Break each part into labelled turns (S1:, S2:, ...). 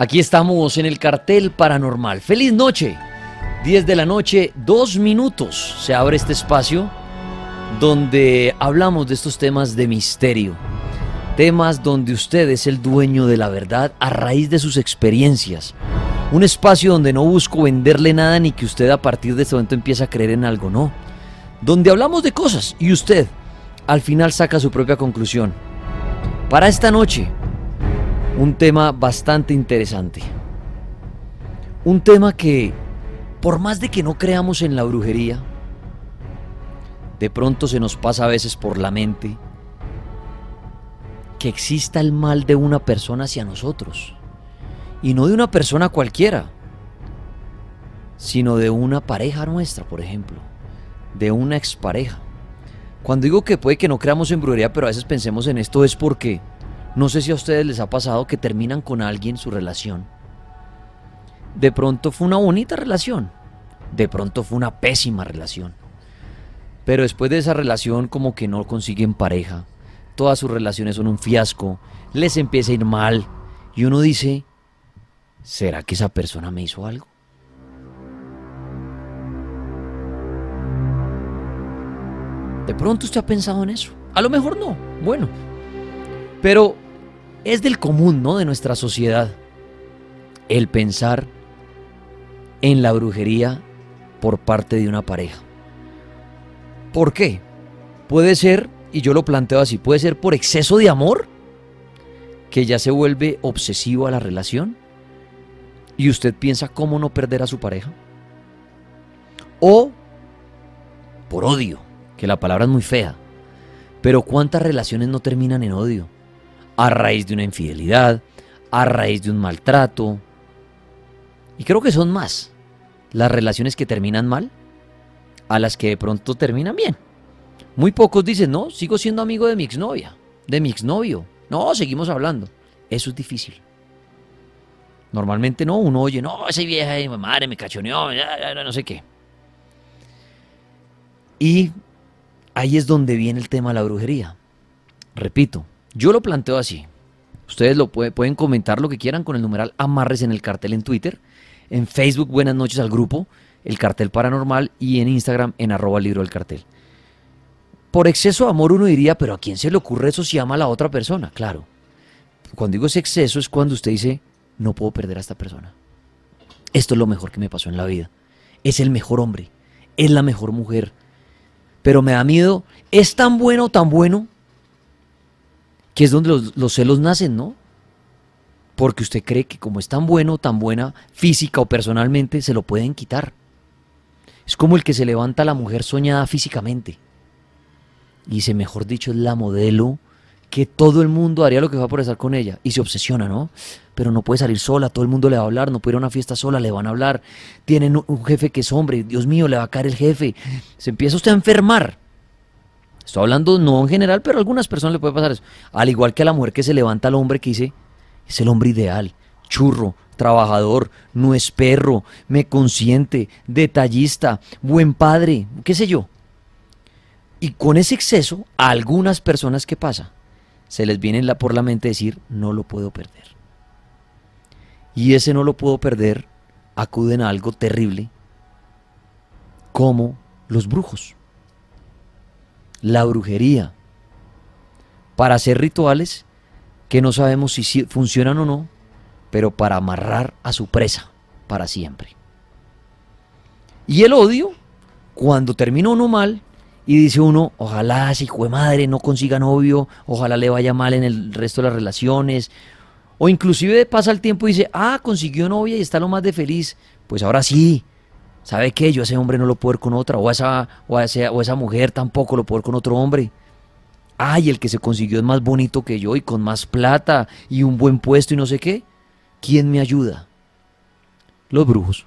S1: Aquí estamos en el cartel paranormal. Feliz noche. 10 de la noche, dos minutos. Se abre este espacio donde hablamos de estos temas de misterio. Temas donde usted es el dueño de la verdad a raíz de sus experiencias. Un espacio donde no busco venderle nada ni que usted a partir de este momento empiece a creer en algo, no. Donde hablamos de cosas y usted al final saca su propia conclusión. Para esta noche, un tema bastante interesante. Un tema que, por más de que no creamos en la brujería, de pronto se nos pasa a veces por la mente que exista el mal de una persona hacia nosotros. Y no de una persona cualquiera, sino de una pareja nuestra, por ejemplo, de una expareja. Cuando digo que puede que no creamos en brujería, pero a veces pensemos en esto es porque no sé si a ustedes les ha pasado que terminan con alguien su relación. De pronto fue una bonita relación. De pronto fue una pésima relación. Pero después de esa relación como que no consiguen pareja. Todas sus relaciones son un fiasco. Les empieza a ir mal. Y uno dice, ¿será que esa persona me hizo algo? De pronto usted ha pensado en eso. A lo mejor no. Bueno. Pero es del común, ¿no? De nuestra sociedad el pensar en la brujería por parte de una pareja. ¿Por qué? Puede ser, y yo lo planteo así, puede ser por exceso de amor, que ya se vuelve obsesivo a la relación, y usted piensa cómo no perder a su pareja. O por odio, que la palabra es muy fea, pero ¿cuántas relaciones no terminan en odio? A raíz de una infidelidad, a raíz de un maltrato. Y creo que son más las relaciones que terminan mal a las que de pronto terminan bien. Muy pocos dicen, no, sigo siendo amigo de mi exnovia, de mi exnovio. No, seguimos hablando. Eso es difícil. Normalmente no, uno oye, no, esa vieja madre me cachoneó, no sé qué. Y ahí es donde viene el tema de la brujería. Repito, yo lo planteo así. Ustedes lo pueden comentar lo que quieran con el numeral amarres en el cartel en Twitter, en Facebook buenas noches al grupo, el cartel paranormal y en Instagram en arroba libro del cartel. Por exceso de amor uno diría, pero ¿a quién se le ocurre eso si ama a la otra persona? Claro. Cuando digo ese exceso es cuando usted dice, no puedo perder a esta persona. Esto es lo mejor que me pasó en la vida. Es el mejor hombre, es la mejor mujer. Pero me da miedo, es tan bueno, tan bueno, que es donde los, celos nacen, ¿no? Porque usted cree que como es tan bueno, tan buena física o personalmente, se lo pueden quitar. Es como el que se levanta la mujer soñada físicamente. Y dice, mejor dicho, es la modelo que todo el mundo haría lo que va por estar con ella. Y se obsesiona, ¿no? Pero no puede salir sola, todo el mundo le va a hablar, no puede ir a una fiesta sola, le van a hablar. Tienen un jefe que es hombre, Dios mío, le va a caer el jefe. Se empieza usted a enfermar. Estoy hablando no en general, pero a algunas personas le puede pasar eso. Al igual que a la mujer que se levanta al hombre que dice, es el hombre ideal, churro, trabajador, no es perro, me consiente, detallista, buen padre, qué sé yo. Y con ese exceso, a algunas personas, ¿qué pasa? Se les viene por la mente decir, no lo puedo perder. Y ese no lo puedo perder, acuden a algo terrible, como los brujos la brujería, para hacer rituales que no sabemos si funcionan o no, pero para amarrar a su presa para siempre. Y el odio, cuando termina uno mal y dice uno, ojalá si hijo madre no consiga novio, ojalá le vaya mal en el resto de las relaciones, o inclusive pasa el tiempo y dice, ah, consiguió novia y está lo más de feliz, pues ahora sí, ¿Sabe qué? Yo a ese hombre no lo puedo ver con otra, o a esa, o esa, o esa mujer tampoco lo puedo ver con otro hombre. Ay, el que se consiguió es más bonito que yo y con más plata y un buen puesto y no sé qué. ¿Quién me ayuda? Los brujos.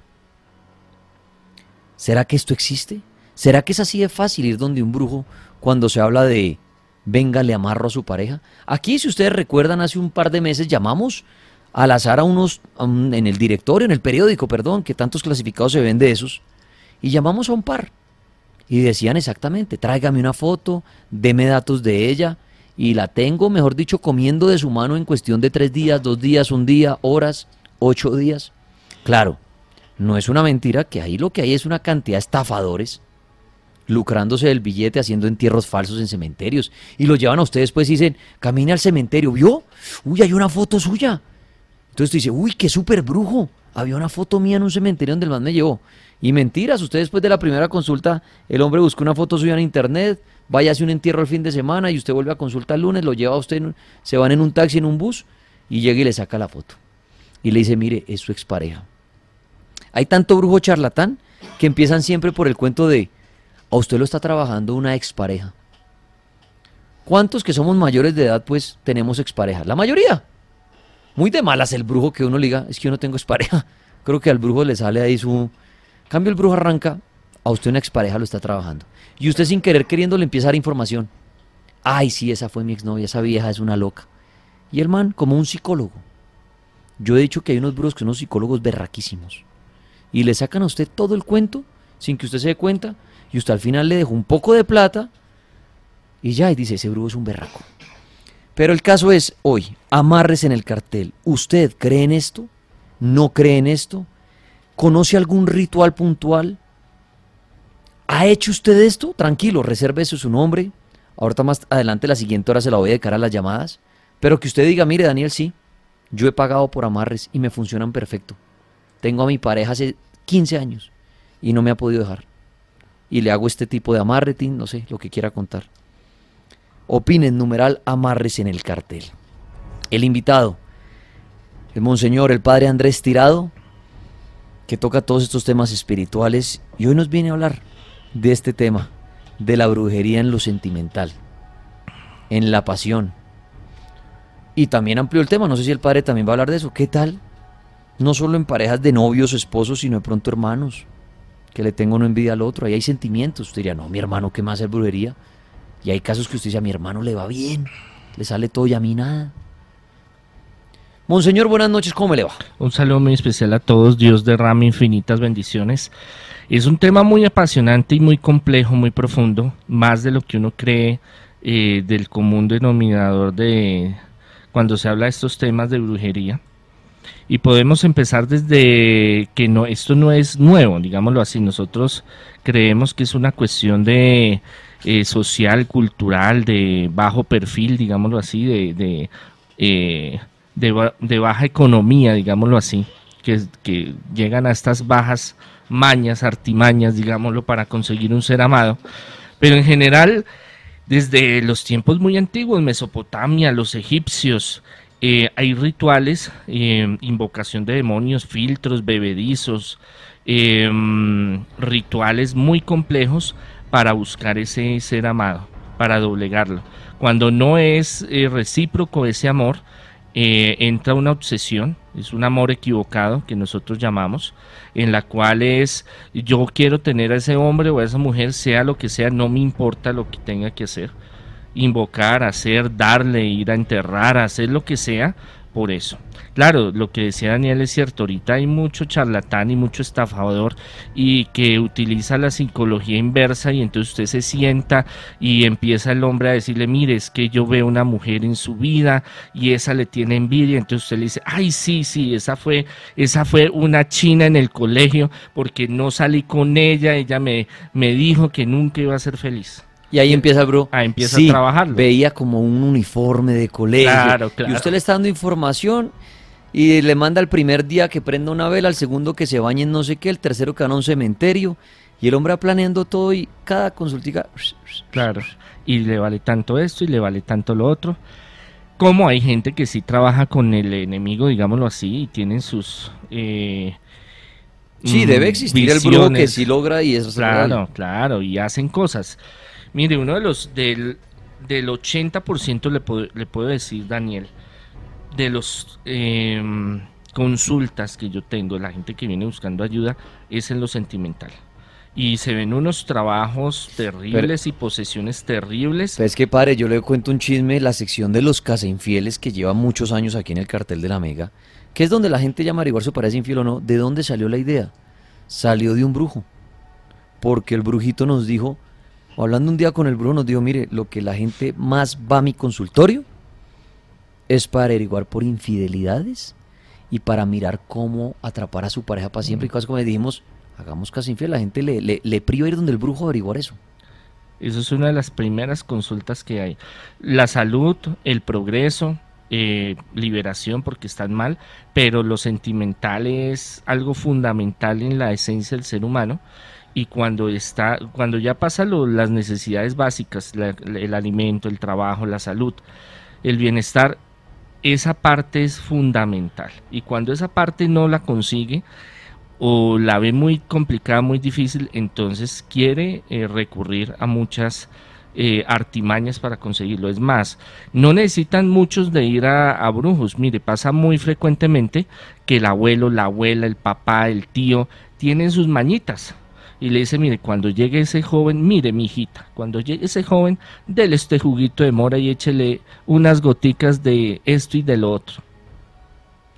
S1: ¿Será que esto existe? ¿Será que es así de fácil ir donde un brujo cuando se habla de venga, le amarro a su pareja? Aquí, si ustedes recuerdan, hace un par de meses llamamos al azar a unos, en el directorio, en el periódico, perdón, que tantos clasificados se ven de esos, y llamamos a un par. Y decían exactamente, tráigame una foto, deme datos de ella, y la tengo, mejor dicho, comiendo de su mano en cuestión de tres días, dos días, un día, horas, ocho días. Claro, no es una mentira que ahí lo que hay es una cantidad de estafadores lucrándose del billete, haciendo entierros falsos en cementerios. Y lo llevan a ustedes, pues, dicen, camine al cementerio, ¿vio? Uy, hay una foto suya. Entonces tú dices, uy, qué súper brujo. Había una foto mía en un cementerio donde el man me llevó. Y mentiras, usted después de la primera consulta, el hombre busca una foto suya en internet, vaya a un entierro el fin de semana y usted vuelve a consulta el lunes, lo lleva a usted, se van en un taxi, en un bus, y llega y le saca la foto. Y le dice, mire, es su expareja. Hay tanto brujo charlatán que empiezan siempre por el cuento de, a usted lo está trabajando una expareja. ¿Cuántos que somos mayores de edad pues tenemos expareja? La mayoría. Muy de malas el brujo que uno le diga, es que yo no tengo expareja. Creo que al brujo le sale ahí su... Cambio el brujo arranca, a usted una expareja lo está trabajando. Y usted sin querer queriendo le empieza a dar información. Ay, sí, esa fue mi exnovia, esa vieja es una loca. Y el man, como un psicólogo. Yo he dicho que hay unos brujos que son unos psicólogos berraquísimos. Y le sacan a usted todo el cuento sin que usted se dé cuenta y usted al final le dejó un poco de plata y ya, y dice, ese brujo es un berraco. Pero el caso es, hoy, amarres en el cartel. ¿Usted cree en esto? ¿No cree en esto? ¿Conoce algún ritual puntual? ¿Ha hecho usted esto? Tranquilo, reserve su nombre. Ahorita más adelante, la siguiente hora se la voy a dedicar a las llamadas. Pero que usted diga, mire Daniel, sí, yo he pagado por amarres y me funcionan perfecto. Tengo a mi pareja hace 15 años y no me ha podido dejar y le hago este tipo de amarreting, no sé, lo que quiera contar. Opinen, numeral amarres en el cartel. El invitado, el monseñor, el padre Andrés Tirado, que toca todos estos temas espirituales y hoy nos viene a hablar de este tema, de la brujería en lo sentimental, en la pasión. Y también amplió el tema, no sé si el padre también va a hablar de eso. ¿Qué tal? No solo en parejas de novios o esposos, sino de pronto hermanos, que le tengo no envidia al otro. Ahí hay sentimientos. Usted diría, no, mi hermano, ¿qué más es brujería? Y hay casos que usted dice, a mi hermano le va bien, le sale todo y a mí nada. Monseñor, buenas noches, ¿cómo me le va?
S2: Un saludo muy especial a todos, Dios derrame infinitas bendiciones. Es un tema muy apasionante y muy complejo, muy profundo, más de lo que uno cree eh, del común denominador de cuando se habla de estos temas de brujería y podemos empezar desde que no esto no es nuevo, digámoslo así. Nosotros creemos que es una cuestión de eh, social, cultural, de bajo perfil, digámoslo así, de, de, eh, de, baja economía, digámoslo así, que, llegan a estas bajas mañas, artimañas, digámoslo, para conseguir un ser amado. Pero en general, desde los tiempos muy antiguos, Mesopotamia, los egipcios, eh, hay rituales, invocación de demonios, filtros, bebedizos, rituales muy complejos para buscar ese ser amado, para doblegarlo. Cuando no es eh, recíproco ese amor, entra una obsesión, es un amor equivocado que nosotros llamamos, en la cual es yo quiero tener a ese hombre o a esa mujer, sea lo que sea, no me importa lo que tenga que hacer invocar, hacer, darle, ir a enterrar, hacer lo que sea por eso. Claro, lo que decía Daniel es cierto, ahorita hay mucho charlatán y mucho estafador y que utiliza la psicología inversa y entonces usted se sienta y empieza el hombre a decirle, mire, es que yo veo una mujer en su vida y esa le tiene envidia, entonces usted le dice, ay, sí, sí, esa fue, esa fue una china en el colegio porque no salí con ella, ella me, me dijo que nunca iba a ser feliz.
S1: Y ahí empieza el bro.
S2: Ahí empieza a trabajar.
S1: Veía como un uniforme de colegio. Claro, claro. Y usted le está dando información y le manda el primer día que prenda una vela, al segundo que se bañe en no sé qué, el tercero que va a un cementerio. Y el hombre va planeando todo y cada consultica.
S2: Claro. Y le vale tanto esto y le vale tanto lo otro. Como hay gente que sí trabaja con el enemigo, digámoslo así, y tienen sus. Eh,
S1: sí, debe existir el brujo que sí logra y eso
S2: Claro, claro, y hacen cosas. Mire, uno de los del, del 80% le puedo, le puedo decir, Daniel, de los em, consultas que yo tengo, la gente que viene buscando ayuda, es en lo sentimental. Y se ven unos trabajos terribles y posesiones terribles.
S1: Es que padre, yo le cuento un chisme, la sección de los casa infieles que lleva muchos años aquí en el cartel de la Mega, que es donde la gente llama a averiguar si parece infiel o no. ¿De dónde salió la idea? Salió de un brujo. Porque el brujito nos dijo, hablando un día con el Bruno, nos dijo, mire, lo que la gente más va a mi consultorio es para averiguar por infidelidades y para mirar cómo atrapar a su pareja para siempre. Y cosas como dijimos, hagamos casi infiel, la gente le, le, le priva ir donde el brujo a averiguar eso.
S2: Eso es una de las primeras consultas que hay. La salud, el progreso, eh, liberación porque están mal, pero lo sentimental es algo fundamental en la esencia del ser humano y cuando está cuando ya pasa las necesidades básicas el alimento el trabajo la salud el bienestar esa parte es fundamental y cuando esa parte no la consigue o la ve muy complicada muy difícil entonces quiere eh, recurrir a muchas eh, artimañas para conseguirlo. Es más, no necesitan muchos de ir a, a, brujos. Mire, pasa muy frecuentemente que el abuelo, la abuela, el papá, el tío tienen sus mañitas y le dice, mire, cuando llegue ese joven, mire mi hijita, cuando llegue ese joven, déle este juguito de mora y échele unas goticas de esto y del otro.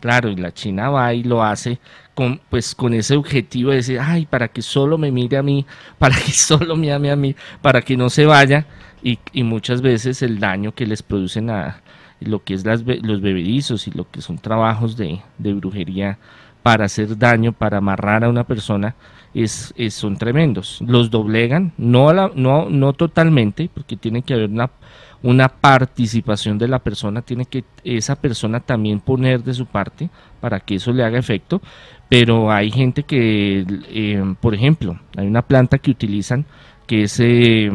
S2: Claro, y la China va y lo hace con, pues, con ese objetivo de decir, ay, para que solo me mire a mí, para que solo me ame a mí, para que no se vaya, y, y muchas veces el daño que les producen a lo que es las, los bebedizos y lo que son trabajos de, de brujería para hacer daño, para amarrar a una persona, es, son tremendos. Los doblegan, no, no, no totalmente, porque tiene que haber una, una participación de la persona, tiene que esa persona también poner de su parte para que eso le haga efecto, pero hay gente que, eh, por ejemplo, hay una planta que utilizan que es eh,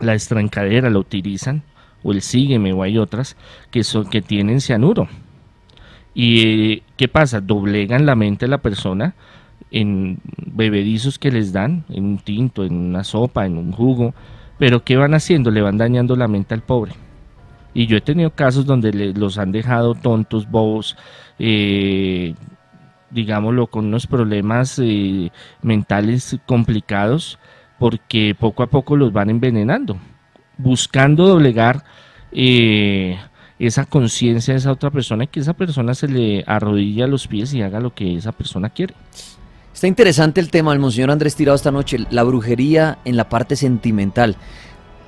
S2: la estrancadera, la utilizan, o el sígueme, o hay otras que, son, que tienen cianuro. ¿Y eh, qué pasa? Doblegan la mente de la persona en bebedizos que les dan, en un tinto, en una sopa, en un jugo, pero ¿qué van haciendo? Le van dañando la mente al pobre. Y yo he tenido casos donde los han dejado tontos, bobos, eh, digámoslo, con unos problemas eh, mentales complicados, porque poco a poco los van envenenando, buscando doblegar eh, esa conciencia de esa otra persona y que esa persona se le arrodille a los pies y haga lo que esa persona quiere.
S1: Está interesante el tema del Monseñor Andrés Tirado esta noche, la brujería en la parte sentimental.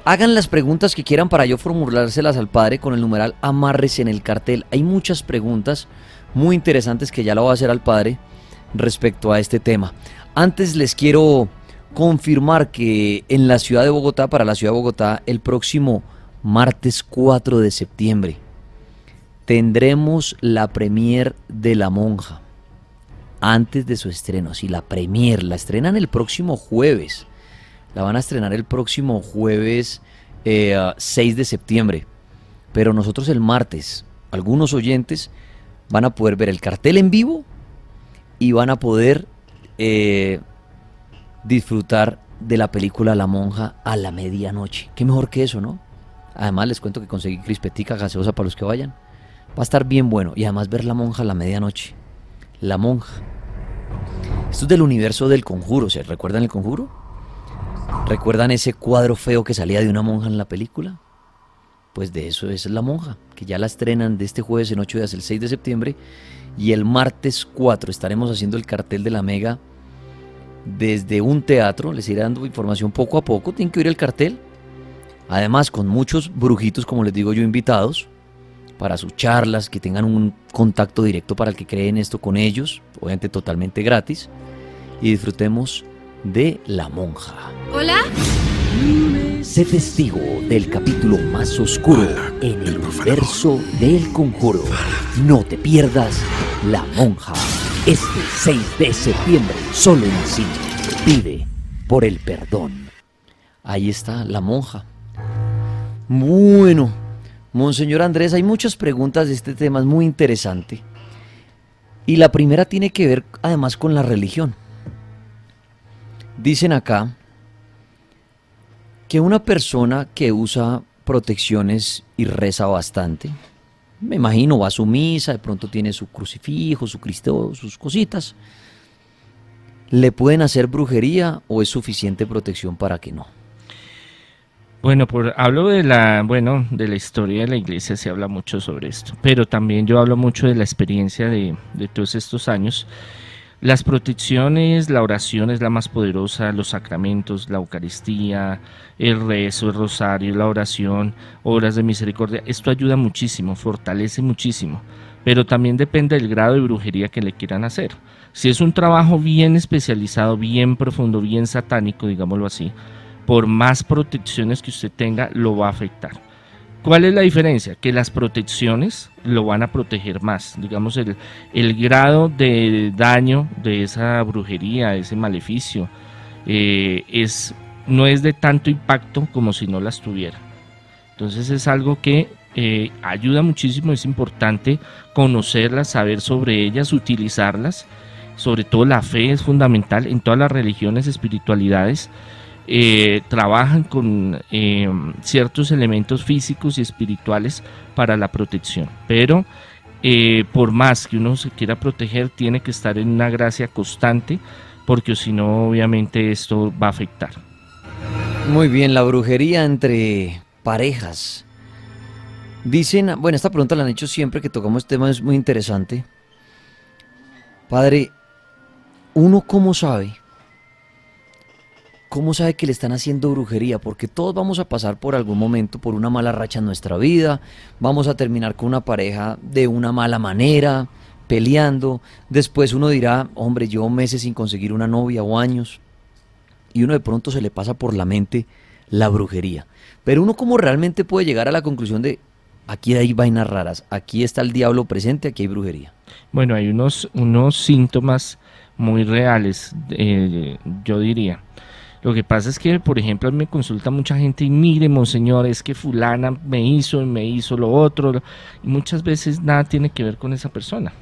S1: Hagan las preguntas que quieran para yo formulárselas al Padre con el numeral amarres en el cartel. Hay muchas preguntas muy interesantes que ya lo voy a hacer al Padre respecto a este tema. Antes les quiero confirmar que en la ciudad de Bogotá, para la ciudad de Bogotá, el próximo martes 4 de septiembre, tendremos la premier de La Monja antes de su estreno. Si la premier la estrenan el próximo jueves, la van a estrenar el próximo jueves 6 eh, de septiembre. Pero nosotros el martes, algunos oyentes van a poder ver el cartel en vivo y van a poder eh, disfrutar de la película La Monja a la medianoche. Qué mejor que eso, ¿no? Además les cuento que conseguí crispetica gaseosa para los que vayan. Va a estar bien bueno. Y además ver La Monja a la medianoche. La Monja. Esto es del universo del conjuro. ¿Se recuerdan el conjuro? ¿Recuerdan ese cuadro feo que salía de una monja en la película? Pues de eso es la monja, que ya la estrenan de este jueves en 8 días, el 6 de septiembre. Y el martes 4 estaremos haciendo el cartel de la Mega desde un teatro. Les iré dando información poco a poco. Tienen que oír el cartel. Además, con muchos brujitos, como les digo yo, invitados para sus charlas, que tengan un contacto directo para el que creen esto con ellos, obviamente totalmente gratis, y disfrutemos de La Monja.
S3: Hola.
S1: Sé testigo del capítulo más oscuro en el universo del conjuro. No te pierdas La Monja. Este 6 de septiembre, solo en sí. Pide por el perdón. Ahí está La Monja. Bueno, Monseñor Andrés, hay muchas preguntas de este tema, es muy interesante. Y la primera tiene que ver además con la religión. Dicen acá que una persona que usa protecciones y reza bastante, me imagino va a su misa, de pronto tiene su crucifijo, su Cristo, sus cositas, ¿le pueden hacer brujería o es suficiente protección para que no?
S2: Bueno, por, hablo de la, bueno, de la historia de la iglesia, se habla mucho sobre esto, pero también yo hablo mucho de la experiencia de, de todos estos años. Las protecciones, la oración es la más poderosa, los sacramentos, la Eucaristía, el rezo, el rosario, la oración, obras de misericordia, esto ayuda muchísimo, fortalece muchísimo, pero también depende del grado de brujería que le quieran hacer. Si es un trabajo bien especializado, bien profundo, bien satánico, digámoslo así, por más protecciones que usted tenga, lo va a afectar. ¿Cuál es la diferencia? Que las protecciones lo van a proteger más. Digamos, el, el grado de daño de esa brujería, ese maleficio, eh, es, no es de tanto impacto como si no las tuviera. Entonces es algo que eh, ayuda muchísimo, es importante conocerlas, saber sobre ellas, utilizarlas. Sobre todo la fe es fundamental en todas las religiones, espiritualidades. Eh, trabajan con eh, ciertos elementos físicos y espirituales para la protección. Pero por más que uno se quiera proteger, tiene que estar en una gracia constante, porque si no, obviamente esto va a afectar.
S1: Muy bien, la brujería entre parejas Dicen, bueno, esta pregunta la han hecho siempre que tocamos este tema, es muy interesante. Padre, ¿uno cómo sabe? ¿Cómo sabe que le están haciendo brujería? Porque todos vamos a pasar por algún momento, por una mala racha en nuestra vida, vamos a terminar con una pareja de una mala manera, peleando, después uno dirá, hombre, llevo meses sin conseguir una novia o años, y uno de pronto se le pasa por la mente la brujería. Pero uno cómo realmente puede llegar a la conclusión de, aquí hay vainas raras, aquí está el diablo presente, aquí hay brujería.
S2: Bueno, hay unos, unos síntomas muy reales, eh, yo diría. Lo que pasa es que, por ejemplo, me consulta mucha gente y mire, monseñor, es que fulana me hizo y me hizo lo otro. Y muchas veces nada tiene que ver con esa persona.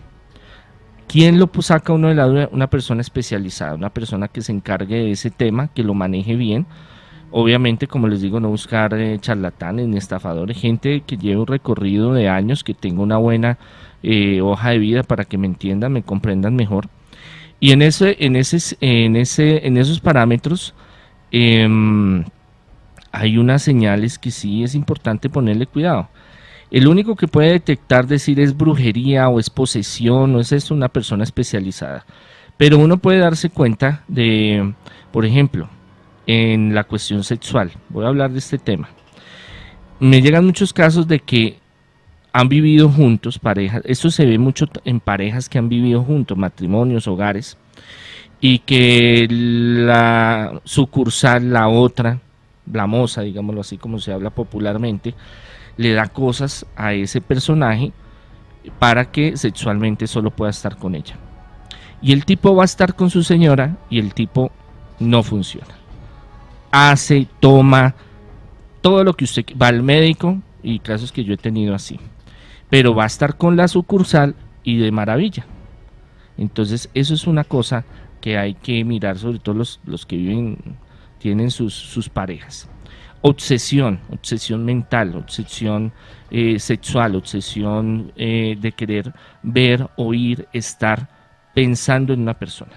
S2: ¿Quién lo saca uno de la duda? Una persona especializada, una persona que se encargue de ese tema, que lo maneje bien Obviamente, como les digo, no buscar eh, charlatanes ni estafadores, gente que lleve un recorrido de años, que tenga una buena eh, hoja de vida para que me entiendan, me comprendan mejor. Y en, ese, en, en, ese, en esos parámetros em, hay unas señales que sí es importante ponerle cuidado. El único que puede detectar, decir es brujería o es posesión o es eso, una persona especializada. Pero uno puede darse cuenta de, por ejemplo, en la cuestión sexual. Voy a hablar de este tema. Me llegan muchos casos de que han vivido juntos, parejas, esto se ve mucho en parejas que han vivido juntos, matrimonios, hogares, y que la sucursal, la otra, la moza, digámoslo así como se habla popularmente, le da cosas a ese personaje para que sexualmente solo pueda estar con ella. Y el tipo va a estar con su señora y el tipo no funciona hace, toma, todo lo que usted va al médico y casos que yo he tenido así. Pero va a estar con la sucursal y de maravilla. Entonces, eso es una cosa que hay que mirar, sobre todo los, los que viven, tienen sus, sus parejas. Obsesión, obsesión mental, obsesión eh, sexual, obsesión eh, de querer ver, oír, estar pensando en una persona.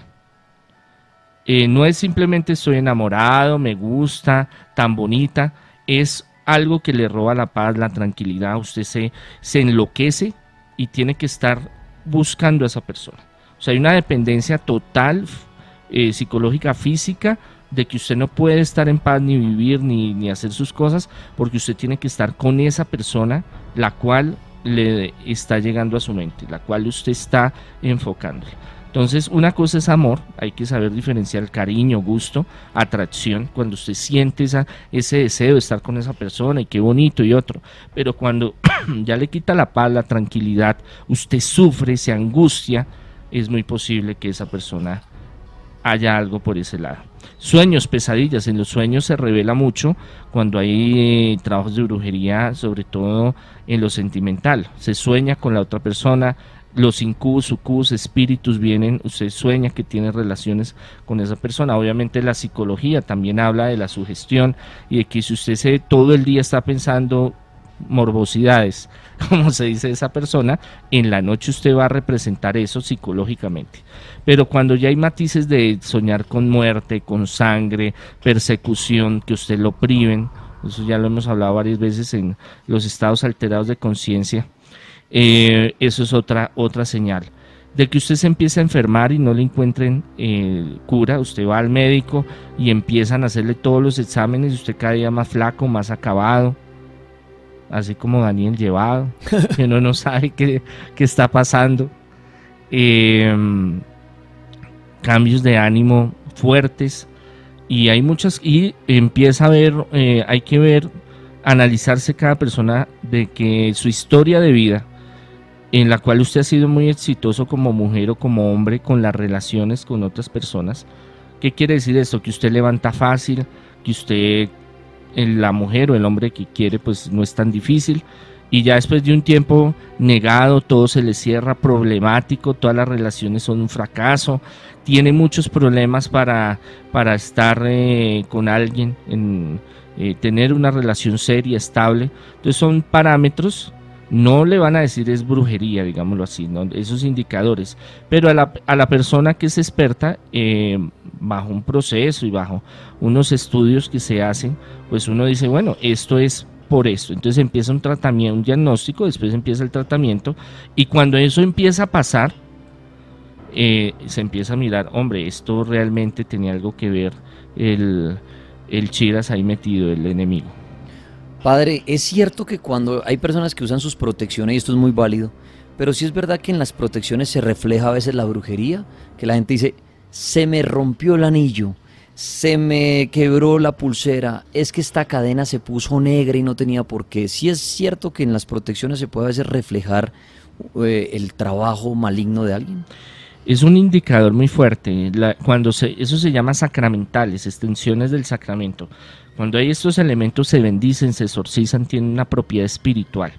S2: Eh, no es simplemente estoy enamorado, me gusta, tan bonita, es algo que le roba la paz, la tranquilidad, usted se, se enloquece y tiene que estar buscando a esa persona. Hay una dependencia total eh, psicológica, física, de que usted no puede estar en paz ni vivir ni, ni hacer sus cosas porque usted tiene que estar con esa persona la cual le está llegando a su mente, la cual usted está enfocando. Entonces, una cosa es amor, hay que saber diferenciar cariño, gusto, atracción, cuando usted siente esa, ese deseo de estar con esa persona y qué bonito y otro. Pero cuando ya le quita la paz, la tranquilidad, usted sufre, se angustia, es muy posible que esa persona haya algo por ese lado. Sueños, pesadillas. En los sueños se revela mucho cuando hay eh, trabajos de brujería, sobre todo en lo sentimental. Se sueña con la otra persona, los incubos, sucubos, espíritus vienen, usted sueña que tiene relaciones con esa persona. Obviamente la psicología también habla de la sugestión y de que si usted se, todo el día está pensando morbosidades, como se dice esa persona, en la noche usted va a representar eso psicológicamente. Pero cuando ya hay matices de soñar con muerte, con sangre, persecución, que usted lo priven, eso ya lo hemos hablado varias veces en los estados alterados de conciencia, eh, eso es otra, otra señal. De que usted se empieza a enfermar y no le encuentren eh, cura, usted va al médico y empiezan a hacerle todos los exámenes y usted cada día más flaco, más acabado. Así como Daniel llevado, que uno no sabe qué, está pasando. Em, cambios de ánimo fuertes y hay muchas y empieza a ver, eh, hay que ver, analizarse cada persona de que su historia de vida en la cual usted ha sido muy exitoso como mujer o como hombre con las relaciones con otras personas. ¿Qué quiere decir esto? Que usted levanta fácil, que usted, la mujer o el hombre que quiere, pues no es tan difícil. Y ya después de un tiempo negado, todo se le cierra, problemático, todas las relaciones son un fracaso, tiene muchos problemas para, para estar eh, con alguien, en, eh, tener una relación seria, estable. Entonces son parámetros no le van a decir es brujería, digámoslo así, esos indicadores, pero a la, a la persona que es experta, eh, bajo un proceso y bajo unos estudios que se hacen, pues uno dice, bueno, esto es por esto. Entonces empieza un tratamiento, un diagnóstico, después empieza el tratamiento, y cuando eso empieza a pasar, eh, se empieza a mirar, hombre, esto realmente tenía algo que ver el, el Chiras ahí metido, el enemigo.
S1: Padre, es cierto que cuando hay personas que usan sus protecciones, y esto es muy válido, pero sí es verdad que en las protecciones se refleja a veces la brujería, que la gente dice, se me rompió el anillo, se me quebró la pulsera, es que esta cadena se puso negra y no tenía por qué. Sí es cierto que en las protecciones se puede a veces reflejar eh, el trabajo maligno de alguien.
S2: Es un indicador muy fuerte. cuando se, eso se llama sacramentales, extensiones del sacramento. Cuando hay estos elementos se bendicen, se exorcizan, tienen una propiedad espiritual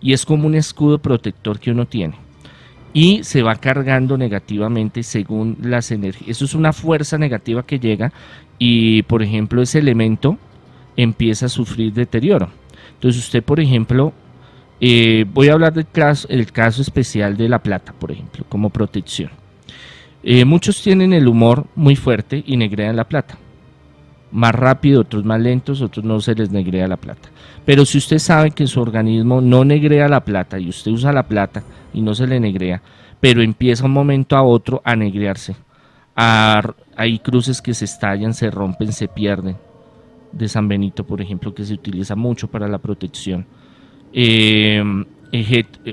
S2: y es como un escudo protector que uno tiene. Y se va cargando negativamente según las energías. Eso es una fuerza negativa que llega y, por ejemplo, ese elemento empieza a sufrir deterioro. Entonces usted, por ejemplo, eh, voy a hablar del caso, especial de la plata, por ejemplo, como protección. Eh, muchos tienen el humor muy fuerte y negrean la plata más rápido, otros más lentos, otros no se les negrea la plata. Pero si usted sabe que su organismo no negrea la plata y usted usa la plata y no se le negrea, pero empieza un momento a otro a negrearse, hay cruces que se estallan, se rompen, se pierden. De San Benito, por ejemplo, que se utiliza mucho para la protección. Eh,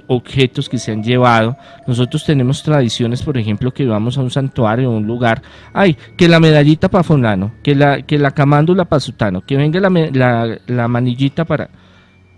S2: objetos que se han llevado. Nosotros tenemos tradiciones, por ejemplo, que vamos a un santuario o un lugar, ay, que la medallita para fulano, que la, que la camándula para sutano, que venga la, la, manillita para...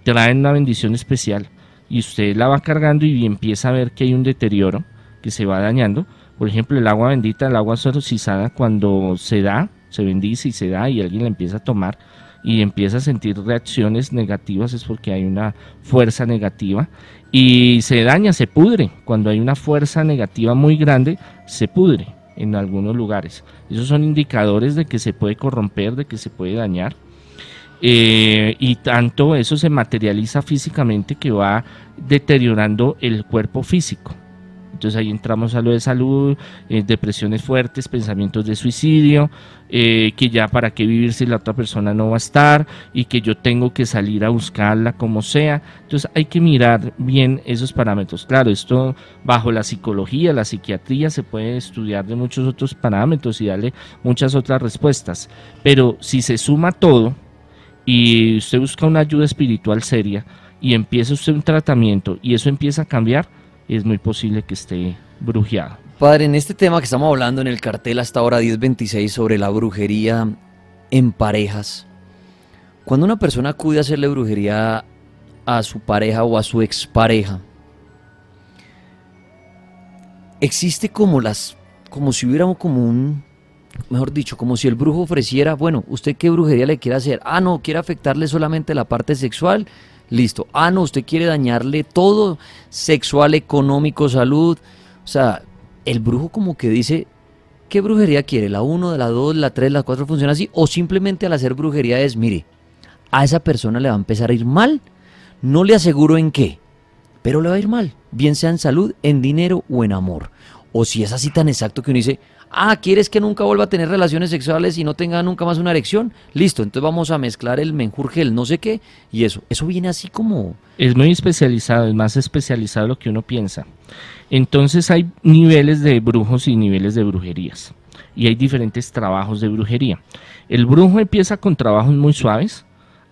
S2: Traen una bendición especial y usted la va cargando y empieza a ver que hay un deterioro, que se va dañando. Por ejemplo, el agua bendita, el agua sorocizada, cuando se da, se bendice y se da y alguien la empieza a tomar, y empieza a sentir reacciones negativas es porque hay una fuerza negativa y se daña, se pudre. Cuando hay una fuerza negativa muy grande, se pudre en algunos lugares. Esos son indicadores de que se puede corromper, de que se puede dañar. Eh, y tanto eso se materializa físicamente que va deteriorando el cuerpo físico. Entonces ahí entramos a lo de salud, eh, depresiones fuertes, pensamientos de suicidio, eh, que ya para qué vivir si la otra persona no va a estar y que yo tengo que salir a buscarla como sea. Entonces hay que mirar bien esos parámetros. Claro, esto bajo la psicología, la psiquiatría se puede estudiar de muchos otros parámetros y darle muchas otras respuestas. Pero si se suma todo y usted busca una ayuda espiritual seria y empieza usted un tratamiento y eso empieza a cambiar, es muy posible que esté brujeado.
S1: Padre, en este tema que estamos hablando en el cartel hasta ahora 1026 sobre la brujería en parejas, cuando una persona acude a hacerle brujería a su pareja o a su expareja, existe como las, como si hubiera como un, mejor dicho, como si el brujo ofreciera, bueno, ¿usted qué brujería le quiere hacer? Ah, no, quiere afectarle solamente la parte sexual Listo. Ah, no, usted quiere dañarle todo, sexual, económico, salud. O sea, el brujo como que dice, ¿qué brujería quiere? ¿La 1, la 2, la 3, la 4 funciona así? O simplemente al hacer brujería es, mire, a esa persona le va a empezar a ir mal. No le aseguro en qué, pero le va a ir mal. Bien sea en salud, en dinero o en amor. O si es así tan exacto que uno dice, Ah, ¿quieres que nunca vuelva a tener relaciones sexuales y no tenga nunca más una erección? Listo, entonces vamos a mezclar el menjurje, el no sé qué, y eso. Eso viene así como...
S2: Es muy especializado, es más especializado lo que uno piensa. Entonces hay niveles de brujos y niveles de brujerías. Y hay diferentes trabajos de brujería. El brujo empieza con trabajos muy suaves,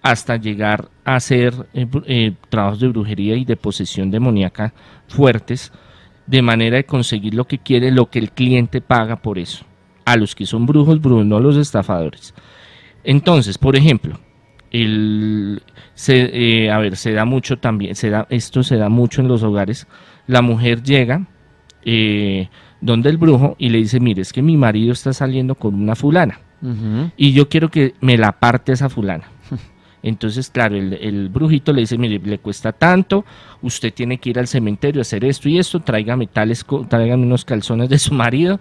S2: hasta llegar a hacer eh, eh, trabajos de brujería y de posesión demoníaca fuertes, de manera de conseguir lo que quiere, lo que el cliente paga por eso. A los que son brujos, brujos, no los estafadores. Entonces, por ejemplo, el, se, eh, a ver, se da mucho también, se da, esto se da mucho en los hogares. La mujer llega eh, donde el brujo y le dice, mire, es que mi marido está saliendo con una fulana y yo quiero que me la parte esa fulana. Entonces, claro, el, el brujito le dice, mire, le cuesta tanto, usted tiene que ir al cementerio a hacer esto y esto, tráigame tales, tráigame unos calzones de su marido,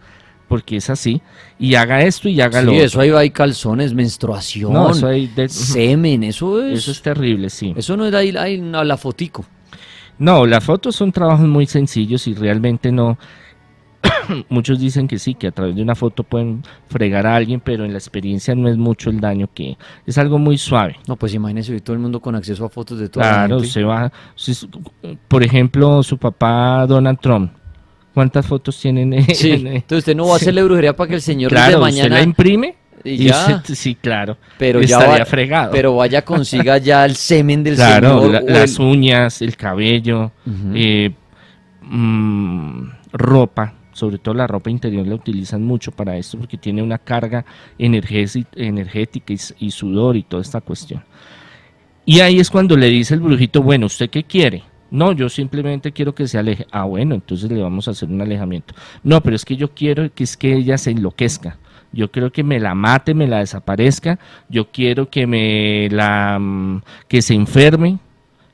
S2: porque es así, y haga esto y haga lo
S1: Sí,
S2: otro.
S1: eso ahí hay calzones, menstruación,
S2: No, eso, hay de-
S1: semen, eso es,
S2: eso es terrible, sí.
S1: eso no es ahí, ahí a la fotico.
S2: No, las fotos son trabajos muy sencillos y realmente no. Muchos dicen que sí, que a través de una foto pueden fregar a alguien, pero en la experiencia no es mucho el daño que es algo muy suave.
S1: No, pues imagínese hoy todo el mundo con acceso a fotos de toda la
S2: Claro,
S1: gente.
S2: se va. si por ejemplo, su papá Donald Trump. ¿Cuántas fotos tienen? en-
S1: Sí,
S2: en-
S1: entonces usted no va a
S2: Sí.
S1: hacerle brujería para que el señor
S2: claro, usted
S1: mañana
S2: la imprime
S1: y ya,
S2: sí, claro.
S1: pero ya
S2: estaría
S1: va-
S2: fregado.
S1: pero vaya consiga ya el semen del
S2: claro,
S1: señor
S2: la- las uñas, el cabello, eh, mm, ropa, sobre todo la ropa interior la utilizan mucho para esto porque tiene una carga energética y sudor y toda esta cuestión. Y ahí es cuando le dice el brujito, bueno, ¿usted qué quiere? No, yo simplemente quiero que se aleje. Ah, bueno, entonces le vamos a hacer un alejamiento. No, pero es que yo quiero que es que ella se enloquezca. Yo quiero que me la mate, me la desaparezca. Yo quiero que me la mm, que se enferme.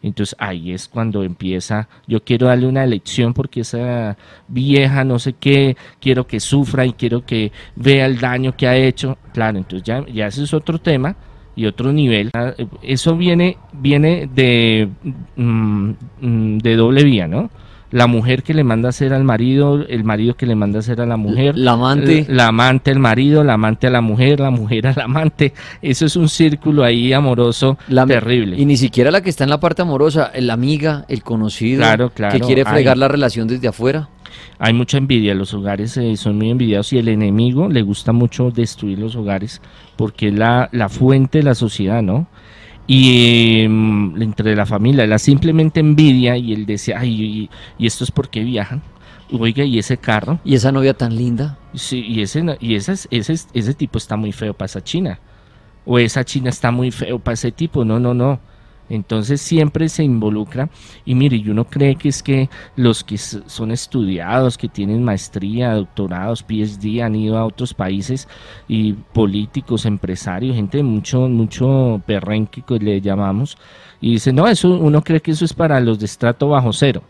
S2: Entonces ahí es cuando empieza, yo quiero darle una lección porque esa vieja no sé qué, quiero que sufra y quiero que vea el daño que ha hecho. Claro, entonces ya, ya ese es otro tema y otro nivel. Ah, eh, Eso viene, viene de, mm, mm, de doble vía, ¿no? La mujer que le manda a hacer al marido, el marido que le manda a hacer a la mujer.
S1: la amante.
S2: La amante al marido, la amante a la mujer, la mujer al amante. Eso es un círculo ahí amoroso
S1: La-
S2: terrible.
S1: Y ni siquiera la que está en la parte amorosa, la amiga, el conocido,
S2: Claro, claro,
S1: que quiere fregar
S2: hay.
S1: la relación desde afuera.
S2: Hay mucha envidia, los hogares eh, son muy envidiados y el enemigo le gusta mucho destruir los hogares porque es la, la fuente de la sociedad, ¿no? Y em, entre la familia, la simplemente envidia y él decía, ay, y, y esto es porque viajan. Oiga, y ese carro,
S1: Y esa novia tan linda.
S2: sí, y ese, y ese, es- ese, es- ese tipo está muy feo para esa china. O esa china está muy feo para ese tipo. No, no, no. Entonces siempre se involucra. Y mire, y uno cree que es que los que son estudiados, que tienen maestría, doctorados, PhD, han ido a otros países y políticos, empresarios, gente mucho, mucho perrenque que le llamamos. Y dicen, no, eso uno cree que eso es para los de estrato bajo cero.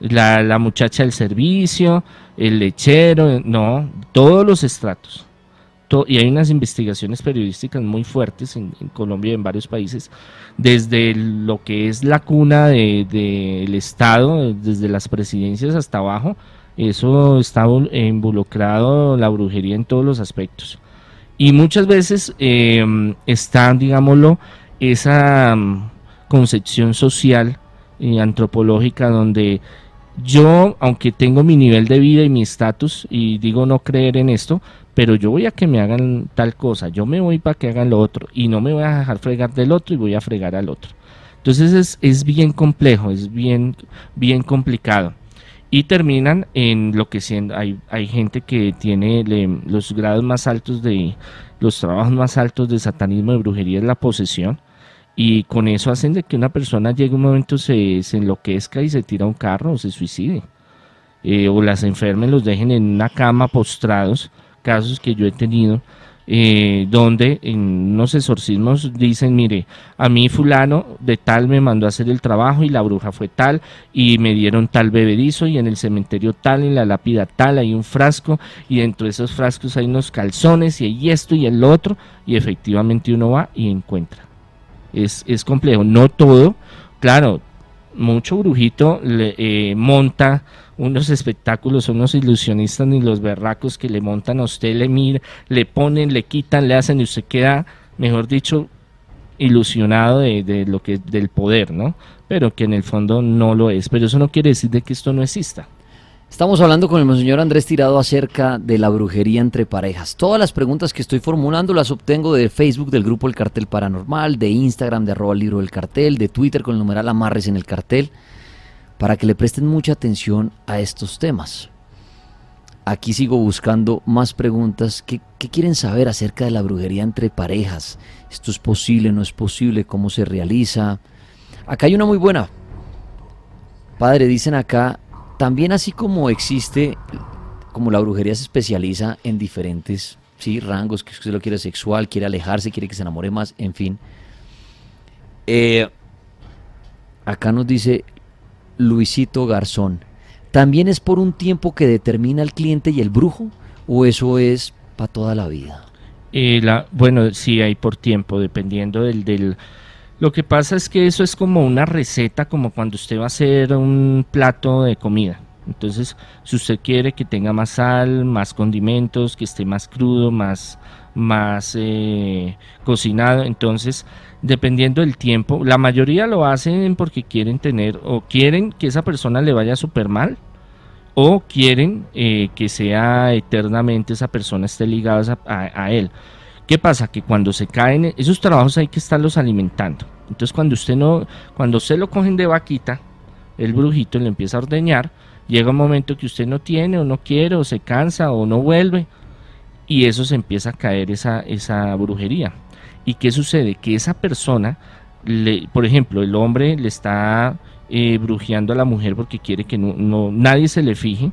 S2: La, la muchacha del servicio, el lechero, no, todos los estratos. Y hay unas investigaciones periodísticas muy fuertes en, Colombia y en varios países, desde lo que es la cuna del de, del Estado, desde las presidencias hasta abajo, eso está vol- involucrado la brujería en todos los aspectos. Y muchas veces eh, está, digámoslo, esa mm, concepción social y antropológica donde yo, aunque tengo mi nivel de vida y mi estatus, y digo no creer en esto, pero yo voy a que me hagan tal cosa, yo me voy para que hagan lo otro, y no me voy a dejar fregar del otro y voy a fregar al otro. Entonces es, es bien complejo, es bien, bien complicado. Y terminan en lo que siendo, hay, hay gente que tiene le- los grados más altos de, los trabajos más altos de satanismo, de brujería, es la posesión. Y con eso hacen de que una persona llegue un momento, se, se enloquezca y se tira a un carro o se suicide. Eh, o las enfermen, los dejen en una cama postrados, casos que yo he tenido, eh, donde en unos exorcismos dicen, mire, a mí fulano de tal me mandó a hacer el trabajo y la bruja fue tal y me dieron tal bebedizo y en el cementerio tal, en la lápida tal, hay un frasco y dentro de esos frascos hay unos calzones y hay esto y el otro y efectivamente uno va y encuentra. Es, es complejo, no todo, claro, mucho brujito le, eh, monta unos espectáculos, unos ilusionistas ni los berracos que le montan a usted, le miran, le ponen, le quitan, le hacen y usted queda, mejor dicho, ilusionado de, de lo que del poder, ¿no? Pero que en el fondo no lo es. Pero eso no quiere decir de que esto no exista.
S1: Estamos hablando con el monseñor Andrés Tirado acerca de la brujería entre parejas. Todas las preguntas que estoy formulando las obtengo de Facebook del grupo El Cartel Paranormal, de Instagram de arroba libro del cartel, de Twitter con el numeral Amarres en el cartel, para que le presten mucha atención a estos temas. Aquí sigo buscando más preguntas. ¿Qué, quieren saber acerca de la brujería entre parejas? ¿Esto es posible, no es posible? ¿Cómo se realiza? Acá hay una muy buena. Padre, dicen acá, también así como existe, como la brujería se especializa en diferentes ¿sí? rangos, que usted lo quiere sexual, quiere alejarse, quiere que se enamore más, en fin. Eh, acá nos dice Luisito Garzón, ¿también es por un tiempo que determina el cliente y el brujo o eso es para toda la vida?
S2: Eh, la, bueno, sí hay por tiempo, dependiendo del, del lo que pasa es que eso es como una receta, como cuando usted va a hacer un plato de comida. Entonces, si usted quiere que tenga más sal, más condimentos, que esté más crudo, más, más eh, cocinado, entonces, dependiendo del tiempo, la mayoría lo hacen porque quieren tener o quieren que esa persona le vaya súper mal o quieren eh, que sea eternamente esa persona esté ligada a él. ¿Qué pasa? Que cuando se caen, esos trabajos hay que estarlos alimentando. Entonces cuando usted no, cuando usted lo cogen de vaquita, el brujito le empieza a ordeñar, llega un momento que usted no tiene o no quiere o se cansa o no vuelve y eso se empieza a caer esa, esa brujería. ¿Y qué sucede? Que esa persona, le, por ejemplo, el hombre le está eh, brujeando a la mujer porque quiere que no, nadie se le fije.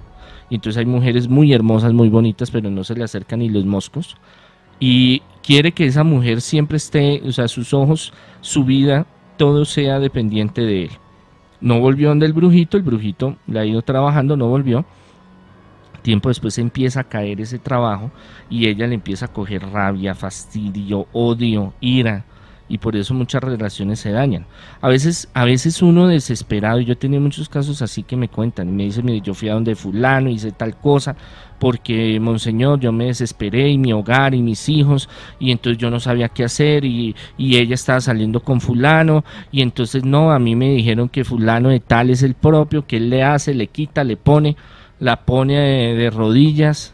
S2: Y entonces hay mujeres muy hermosas, muy bonitas, pero no se le acercan ni los moscos y quiere que esa mujer siempre esté, o sea, sus ojos, su vida, todo sea dependiente de él. No volvió donde el brujito, el brujito le ha ido trabajando, no volvió. Tiempo después empieza a caer ese trabajo y ella le empieza a coger rabia, fastidio, odio, ira y por eso muchas relaciones se dañan. A veces, a veces uno desesperado, y yo he tenido muchos casos así que me cuentan y me dicen, mire, yo fui a donde fulano, hice tal cosa, porque, monseñor, yo me desesperé y mi hogar y mis hijos, y entonces yo no sabía qué hacer, y, y ella estaba saliendo con fulano, y entonces no, a mí me dijeron que fulano de tal es el propio, que él le hace, le quita, le pone, la pone de rodillas,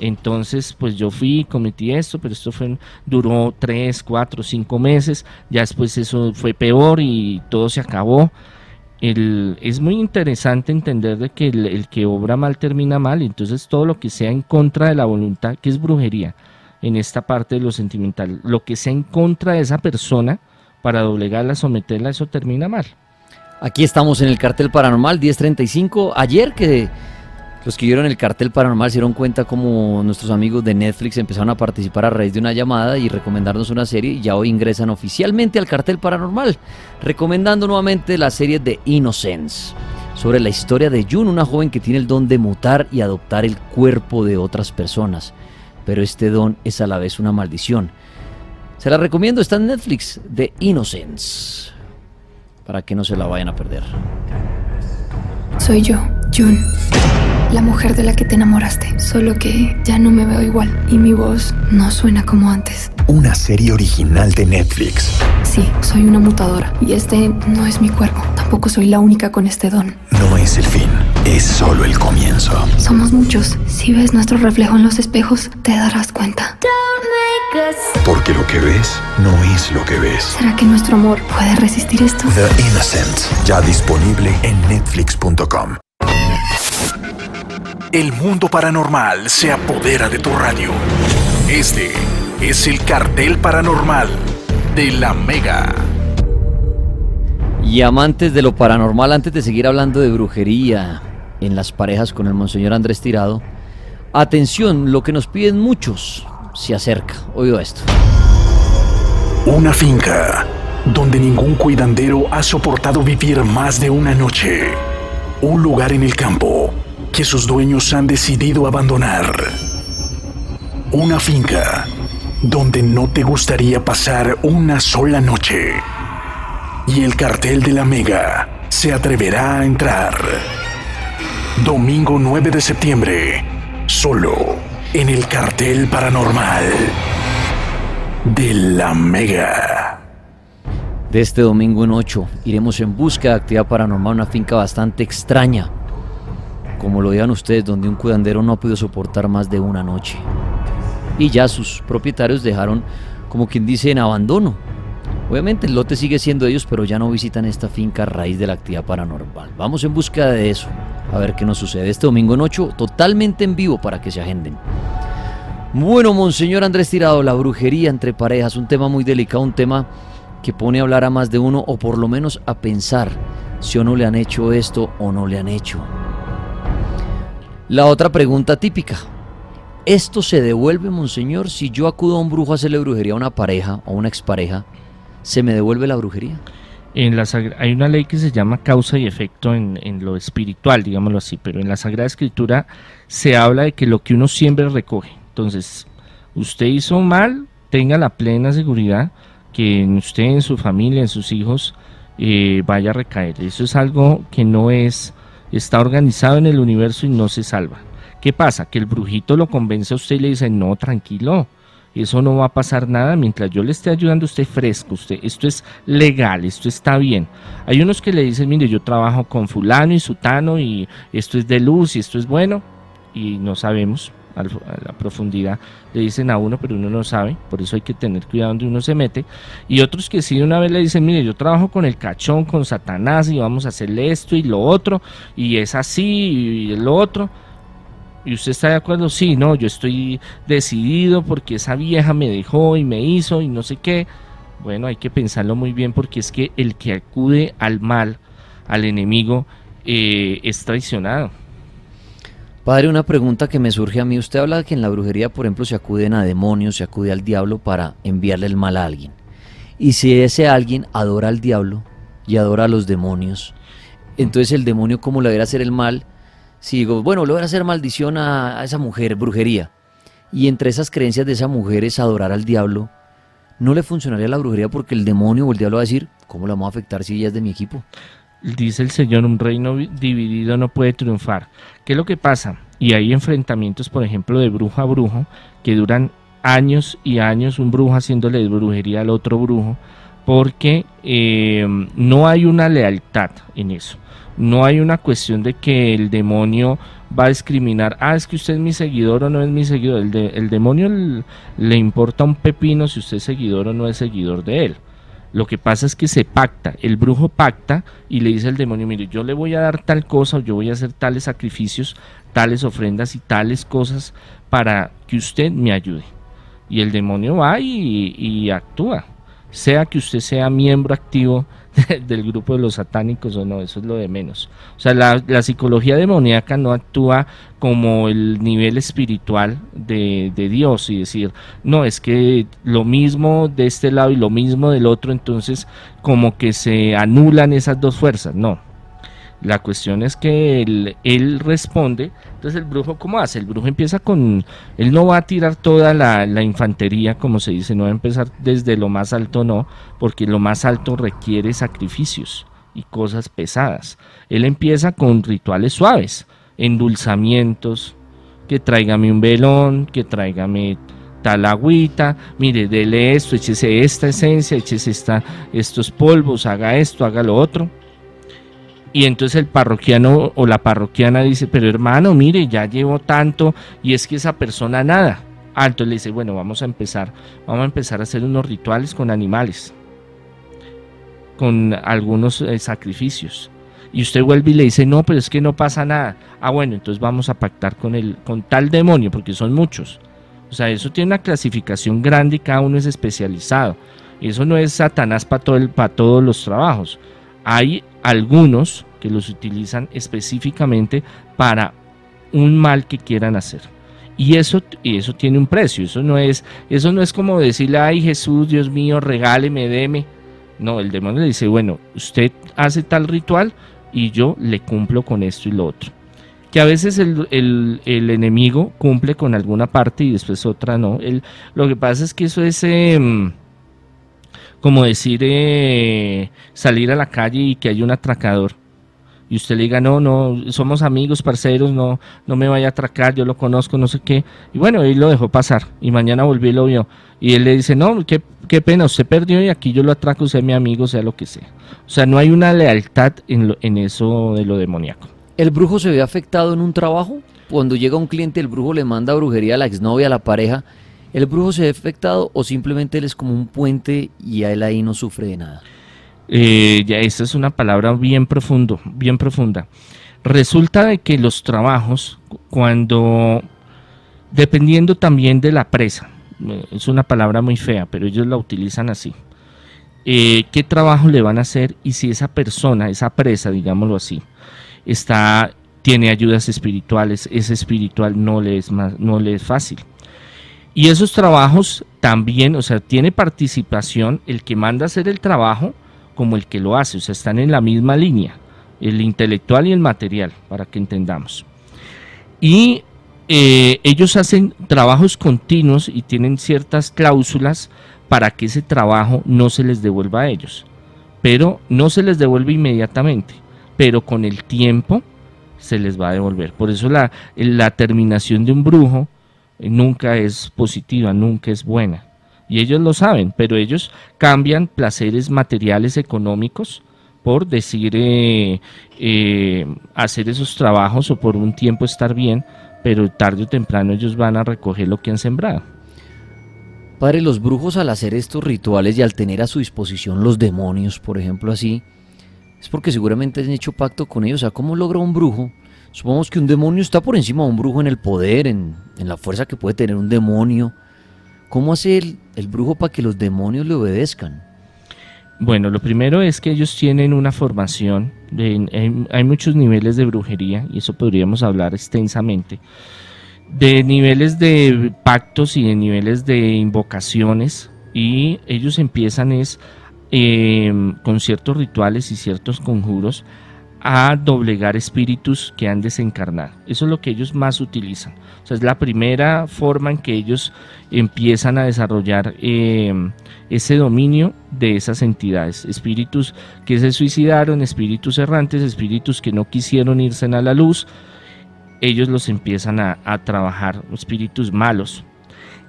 S2: entonces, pues yo fui, cometí esto, pero esto fue, duró tres, cuatro, cinco meses. Ya después eso fue peor y todo se acabó. El, es muy interesante entender de que el, que obra mal termina mal. Entonces, todo lo que sea en contra de la voluntad, que es brujería, en esta parte de lo sentimental, lo que sea en contra de esa persona para doblegarla, someterla, eso termina mal.
S1: Aquí estamos en el cartel paranormal 1035. Ayer que los que vieron el cartel paranormal se dieron cuenta como nuestros amigos de Netflix empezaron a participar a raíz de una llamada y recomendarnos una serie y ya hoy ingresan oficialmente al cartel paranormal, recomendando nuevamente la serie de Innocence, sobre la historia de June, una joven que tiene el don de mutar y adoptar el cuerpo de otras personas, pero este don es a la vez una maldición. Se la recomiendo, está en Netflix, de Innocence, para que no se la vayan a perder.
S3: Soy yo, June la mujer de la que te enamoraste, solo que ya no me veo igual y mi voz no suena como antes.
S4: Una serie original de Netflix.
S3: Sí, soy una mutadora y este no es mi cuerpo. Tampoco soy la única con este don.
S4: No es el fin, es solo el comienzo.
S3: Somos muchos. Si ves nuestro reflejo en los espejos, te darás cuenta.
S4: Porque lo que ves no es lo que ves.
S3: ¿Será que nuestro amor puede resistir esto?
S4: The Innocent, ya disponible en netflix.com. El mundo paranormal se apodera de tu radio. Este es el cartel paranormal de la Mega.
S1: Y amantes de lo paranormal, antes de seguir hablando de brujería en las parejas con el Monseñor Andrés Tirado, atención, lo que nos piden muchos se acerca. Oído esto.
S4: Una finca donde ningún cuidandero ha soportado vivir más de una noche. Un lugar en el campo que sus dueños han decidido abandonar. Una finca donde no te gustaría pasar una sola noche. Y el cartel de la Mega se atreverá a entrar. Domingo 9 de septiembre, solo en el cartel paranormal de la Mega.
S1: De este domingo en 8 iremos en busca de actividad paranormal, una finca bastante extraña como lo digan ustedes, donde un cuidandero no podido soportar más de una noche. Y ya sus propietarios dejaron, como quien dice, en abandono. Obviamente el lote sigue siendo ellos, pero ya no visitan esta finca a raíz de la actividad paranormal. Vamos en búsqueda de eso, a ver qué nos sucede este domingo en 8, totalmente en vivo para que se agenden. Bueno, Monseñor Andrés Tirado, la brujería entre parejas, un tema muy delicado, un tema que pone a hablar a más de uno o por lo menos a pensar si o no le han hecho esto o no le han hecho. La otra pregunta típica. ¿Esto se devuelve, monseñor? Si yo acudo a un brujo a hacerle brujería a una pareja o una expareja, ¿se me devuelve la brujería?
S2: En la, hay una ley que se llama causa y efecto en, en, lo espiritual, digámoslo así, pero en la Sagrada Escritura se habla de que lo que uno siempre recoge. Entonces, usted hizo mal, tenga la plena seguridad que en usted, en su familia, en sus hijos, eh, vaya a recaer. Eso es algo que no es, está organizado en el universo y no se salva. ¿Qué pasa? Que el brujito lo convence a usted y le dice, no, tranquilo, eso no va a pasar nada mientras yo le esté ayudando usted fresco, usted, esto es legal, esto está bien. Hay unos que le dicen, mire, yo trabajo con fulano y sutano y esto es de luz y esto es bueno y no sabemos a la profundidad le dicen a uno, pero uno no sabe, por eso hay que tener cuidado donde uno se mete. Y otros que sí una vez le dicen, mire, yo trabajo con el cachón, con Satanás, y vamos a hacerle esto y lo otro, y es así y lo otro. ¿Y usted está de acuerdo? Sí, no, yo estoy decidido porque esa vieja me dejó y me hizo y no sé qué. Bueno, hay que pensarlo muy bien porque es que el que acude al mal, al enemigo, eh, es traicionado.
S1: Padre, una pregunta que me surge a mí. Usted habla de que en la brujería, por ejemplo, se acuden a demonios, se acude al diablo para enviarle el mal a alguien. Y si ese alguien adora al diablo y adora a los demonios, entonces el demonio, ¿cómo le va a hacer el mal? Si digo, bueno, le voy a hacer maldición a, a esa mujer, brujería. Y entre esas creencias de esa mujer es adorar al diablo, ¿no le funcionaría la brujería porque el demonio o el diablo va a decir, ¿cómo la vamos a afectar si ella es de mi equipo?
S2: Dice el Señor, un reino dividido no puede triunfar. ¿Qué es lo que pasa? Y hay enfrentamientos, por ejemplo, de brujo a brujo, que duran años y años, un brujo haciéndole brujería al otro brujo, porque eh, no hay una lealtad en eso. No hay una cuestión de que el demonio va a discriminar, ah, es que usted es mi seguidor o no es mi seguidor. El, el demonio le importa un pepino si usted es seguidor o no es seguidor de él. Lo que pasa es que se pacta, el brujo pacta y le dice al demonio, mire, yo le voy a dar tal cosa, o yo voy a hacer tales sacrificios, tales ofrendas y tales cosas para que usted me ayude. Y el demonio va y, y actúa, sea que usted sea miembro activo del grupo de los satánicos o no, eso es lo de menos. O sea, la, psicología demoníaca no actúa como el nivel espiritual de, de, Dios y decir, no, es que lo mismo de este lado y lo mismo del otro, entonces como que se anulan esas dos fuerzas, no. La cuestión es que él, responde, entonces el brujo, ¿cómo hace? El brujo empieza con, él no va a tirar toda la, infantería, como se dice, no va a empezar desde lo más alto, no, porque lo más alto requiere sacrificios y cosas pesadas. Él empieza con rituales suaves, endulzamientos, que tráigame un velón, que tráigame tal agüita, mire, dele esto, échese esta esencia, échese esta, estos polvos, haga esto, haga lo otro y entonces el parroquiano o la parroquiana dice, pero hermano, mire, ya llevo tanto y es que esa persona nada. Ah, entonces le dice, bueno, vamos a empezar, vamos a empezar a hacer unos rituales con animales, con algunos eh, sacrificios. Y usted vuelve y le dice, no, pero es que no pasa nada. Ah, bueno, entonces vamos a pactar con el, con tal demonio, porque son muchos. O sea, eso tiene una clasificación grande y cada uno es especializado. Eso no es Satanás para, todo el, para todos los trabajos. Hay algunos que los utilizan específicamente para un mal que quieran hacer. Y eso, y eso tiene un precio, eso no, es, eso no es como decirle, ay Jesús, Dios mío, regáleme, deme. No, el demonio le dice, bueno, usted hace tal ritual y yo le cumplo con esto y lo otro. Que a veces el, enemigo cumple con alguna parte y después otra no. El, lo que pasa es que eso es... Em, como decir eh, salir a la calle y que hay un atracador y usted le diga, no, no, somos amigos, parceros, no, no me vaya a atracar, yo lo conozco, no sé qué. Y bueno, él lo dejó pasar y mañana volvió y lo vio. Y él le dice, no, qué, qué pena, usted perdió y aquí yo lo atraco, es mi amigo, sea lo que sea. O sea, no hay una lealtad en, en eso de lo demoníaco.
S1: ¿El brujo se ve afectado en un trabajo? Cuando llega un cliente, el brujo le manda brujería a la exnovia, a la pareja. ¿El brujo se ve afectado o simplemente él es como un puente y a él ahí no sufre de nada?
S2: Eh, ya esta es una palabra bien profundo, bien profunda. Resulta de que los trabajos, cuando dependiendo también de la presa, eh, es una palabra muy fea, pero ellos la utilizan así. Eh, ¿Qué trabajo le van a hacer y si esa persona, esa presa, digámoslo así, está tiene ayudas espirituales, es espiritual, no le es más, no le es fácil. Y esos trabajos también, o sea, tiene participación el que manda hacer el trabajo como el que lo hace, o sea, están en la misma línea, el intelectual y el material, para que entendamos. Y eh, ellos hacen trabajos continuos y tienen ciertas cláusulas para que ese trabajo no se les devuelva a ellos. Pero no se les devuelve inmediatamente, pero con el tiempo se les va a devolver. Por eso la, la terminación de un brujo nunca es positiva, nunca es buena. Y ellos lo saben, pero ellos cambian placeres materiales económicos por decir eh, eh, hacer esos trabajos o por un tiempo estar bien, pero tarde o temprano ellos van a recoger lo que han sembrado.
S1: Padre, los brujos al hacer estos rituales y al tener a su disposición los demonios, por ejemplo, así, es porque seguramente han hecho pacto con ellos. O sea, ¿cómo logra un brujo Supongamos que un demonio está por encima de un brujo en el poder, en, la fuerza que puede tener un demonio. ¿Cómo hace el, el brujo para que los demonios le obedezcan?
S2: Bueno, lo primero es que ellos tienen una formación, hay, muchos niveles de brujería y eso podríamos hablar extensamente, de niveles de pactos y de niveles de invocaciones y ellos empiezan es eh, con ciertos rituales y ciertos conjuros a doblegar espíritus que han desencarnado. Eso es lo que ellos más utilizan. O sea, es la primera forma en que ellos empiezan a desarrollar eh, ese dominio de esas entidades. Espíritus que se suicidaron, espíritus errantes, espíritus que no quisieron irse a la luz. Ellos los empiezan a, trabajar, espíritus malos.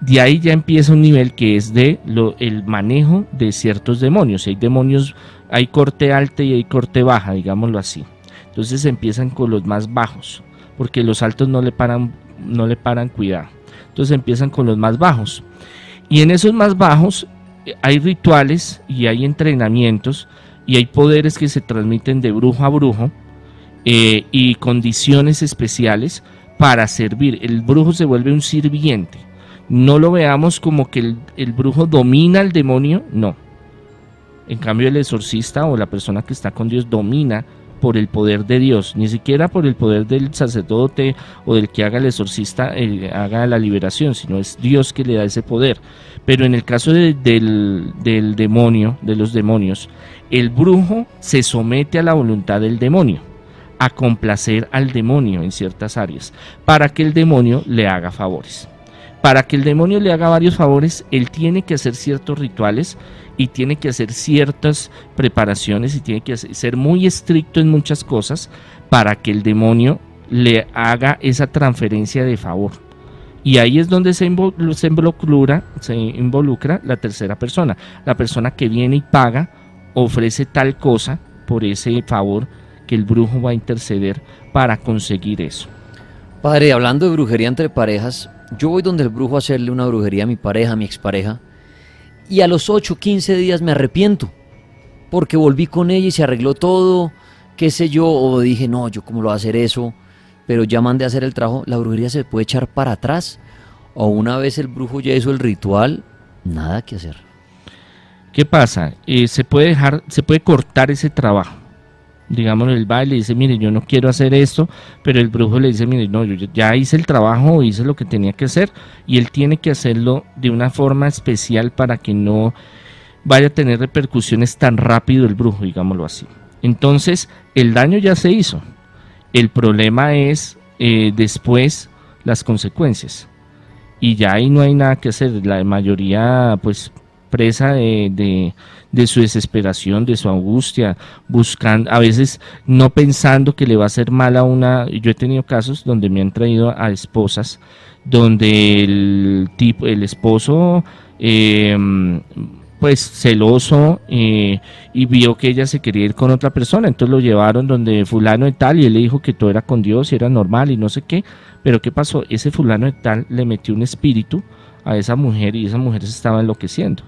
S2: De ahí ya empieza un nivel que es de lo, el manejo de ciertos demonios. Hay demonios hay corte alta y hay corte baja, digámoslo así. Entonces empiezan con los más bajos, porque los altos no le paran, no le paran cuidado. Entonces empiezan con los más bajos. Y en esos más bajos eh, hay rituales y hay entrenamientos y hay poderes que se transmiten de brujo a brujo eh, y condiciones especiales para servir. El brujo se vuelve un sirviente. No lo veamos como que el, brujo domina al demonio, no en cambio, el exorcista o la persona que está con Dios domina por el poder de Dios, ni siquiera por el poder del sacerdote o del que haga el exorcista, haga la liberación, sino es Dios que le da ese poder. Pero en el caso del, del demonio, de los demonios, el brujo se somete a la voluntad del demonio, a complacer al demonio en ciertas áreas, para que el demonio le haga favores. Para que el demonio le haga varios favores, él tiene que hacer ciertos rituales y tiene que hacer ciertas preparaciones y tiene que ser muy estricto en muchas cosas para que el demonio le haga esa transferencia de favor. Y ahí es donde se, involucra, se involucra la tercera persona, la persona que viene y paga, ofrece tal cosa por ese favor que el brujo va a interceder para conseguir eso.
S1: Padre, hablando de brujería entre parejas, yo voy donde el brujo a hacerle una brujería a mi pareja, a mi expareja, y a los 8, 15 días me arrepiento, porque volví con ella y se arregló todo, qué sé yo, o dije, no, yo cómo lo voy a hacer eso, pero ya mandé a hacer el trabajo, la brujería se puede echar para atrás, o una vez el brujo ya hizo el ritual, nada que hacer.
S2: ¿Qué pasa? Eh, se puede dejar, se puede cortar ese trabajo digamos, el baile dice, mire, yo no quiero hacer esto, pero el brujo le dice, mire, no, yo ya hice el trabajo, hice lo que tenía que hacer, y él tiene que hacerlo de una forma especial para que no vaya a tener repercusiones tan rápido el brujo, digámoslo así. Entonces, el daño ya se hizo. El problema es eh, después las consecuencias. Y ya ahí no hay nada que hacer. La mayoría, pues, presa de, de, su desesperación, de su angustia, buscando, a veces no pensando que le va a hacer mal a una. Yo he tenido casos donde me han traído a esposas donde el tipo, el esposo em, pues celoso eh, y vio que ella se quería ir con otra persona, entonces lo llevaron donde fulano de tal y él le dijo que todo era con Dios y era normal y no sé qué, pero ¿qué pasó? Ese fulano de tal le metió un espíritu a esa mujer y esa mujer se estaba enloqueciendo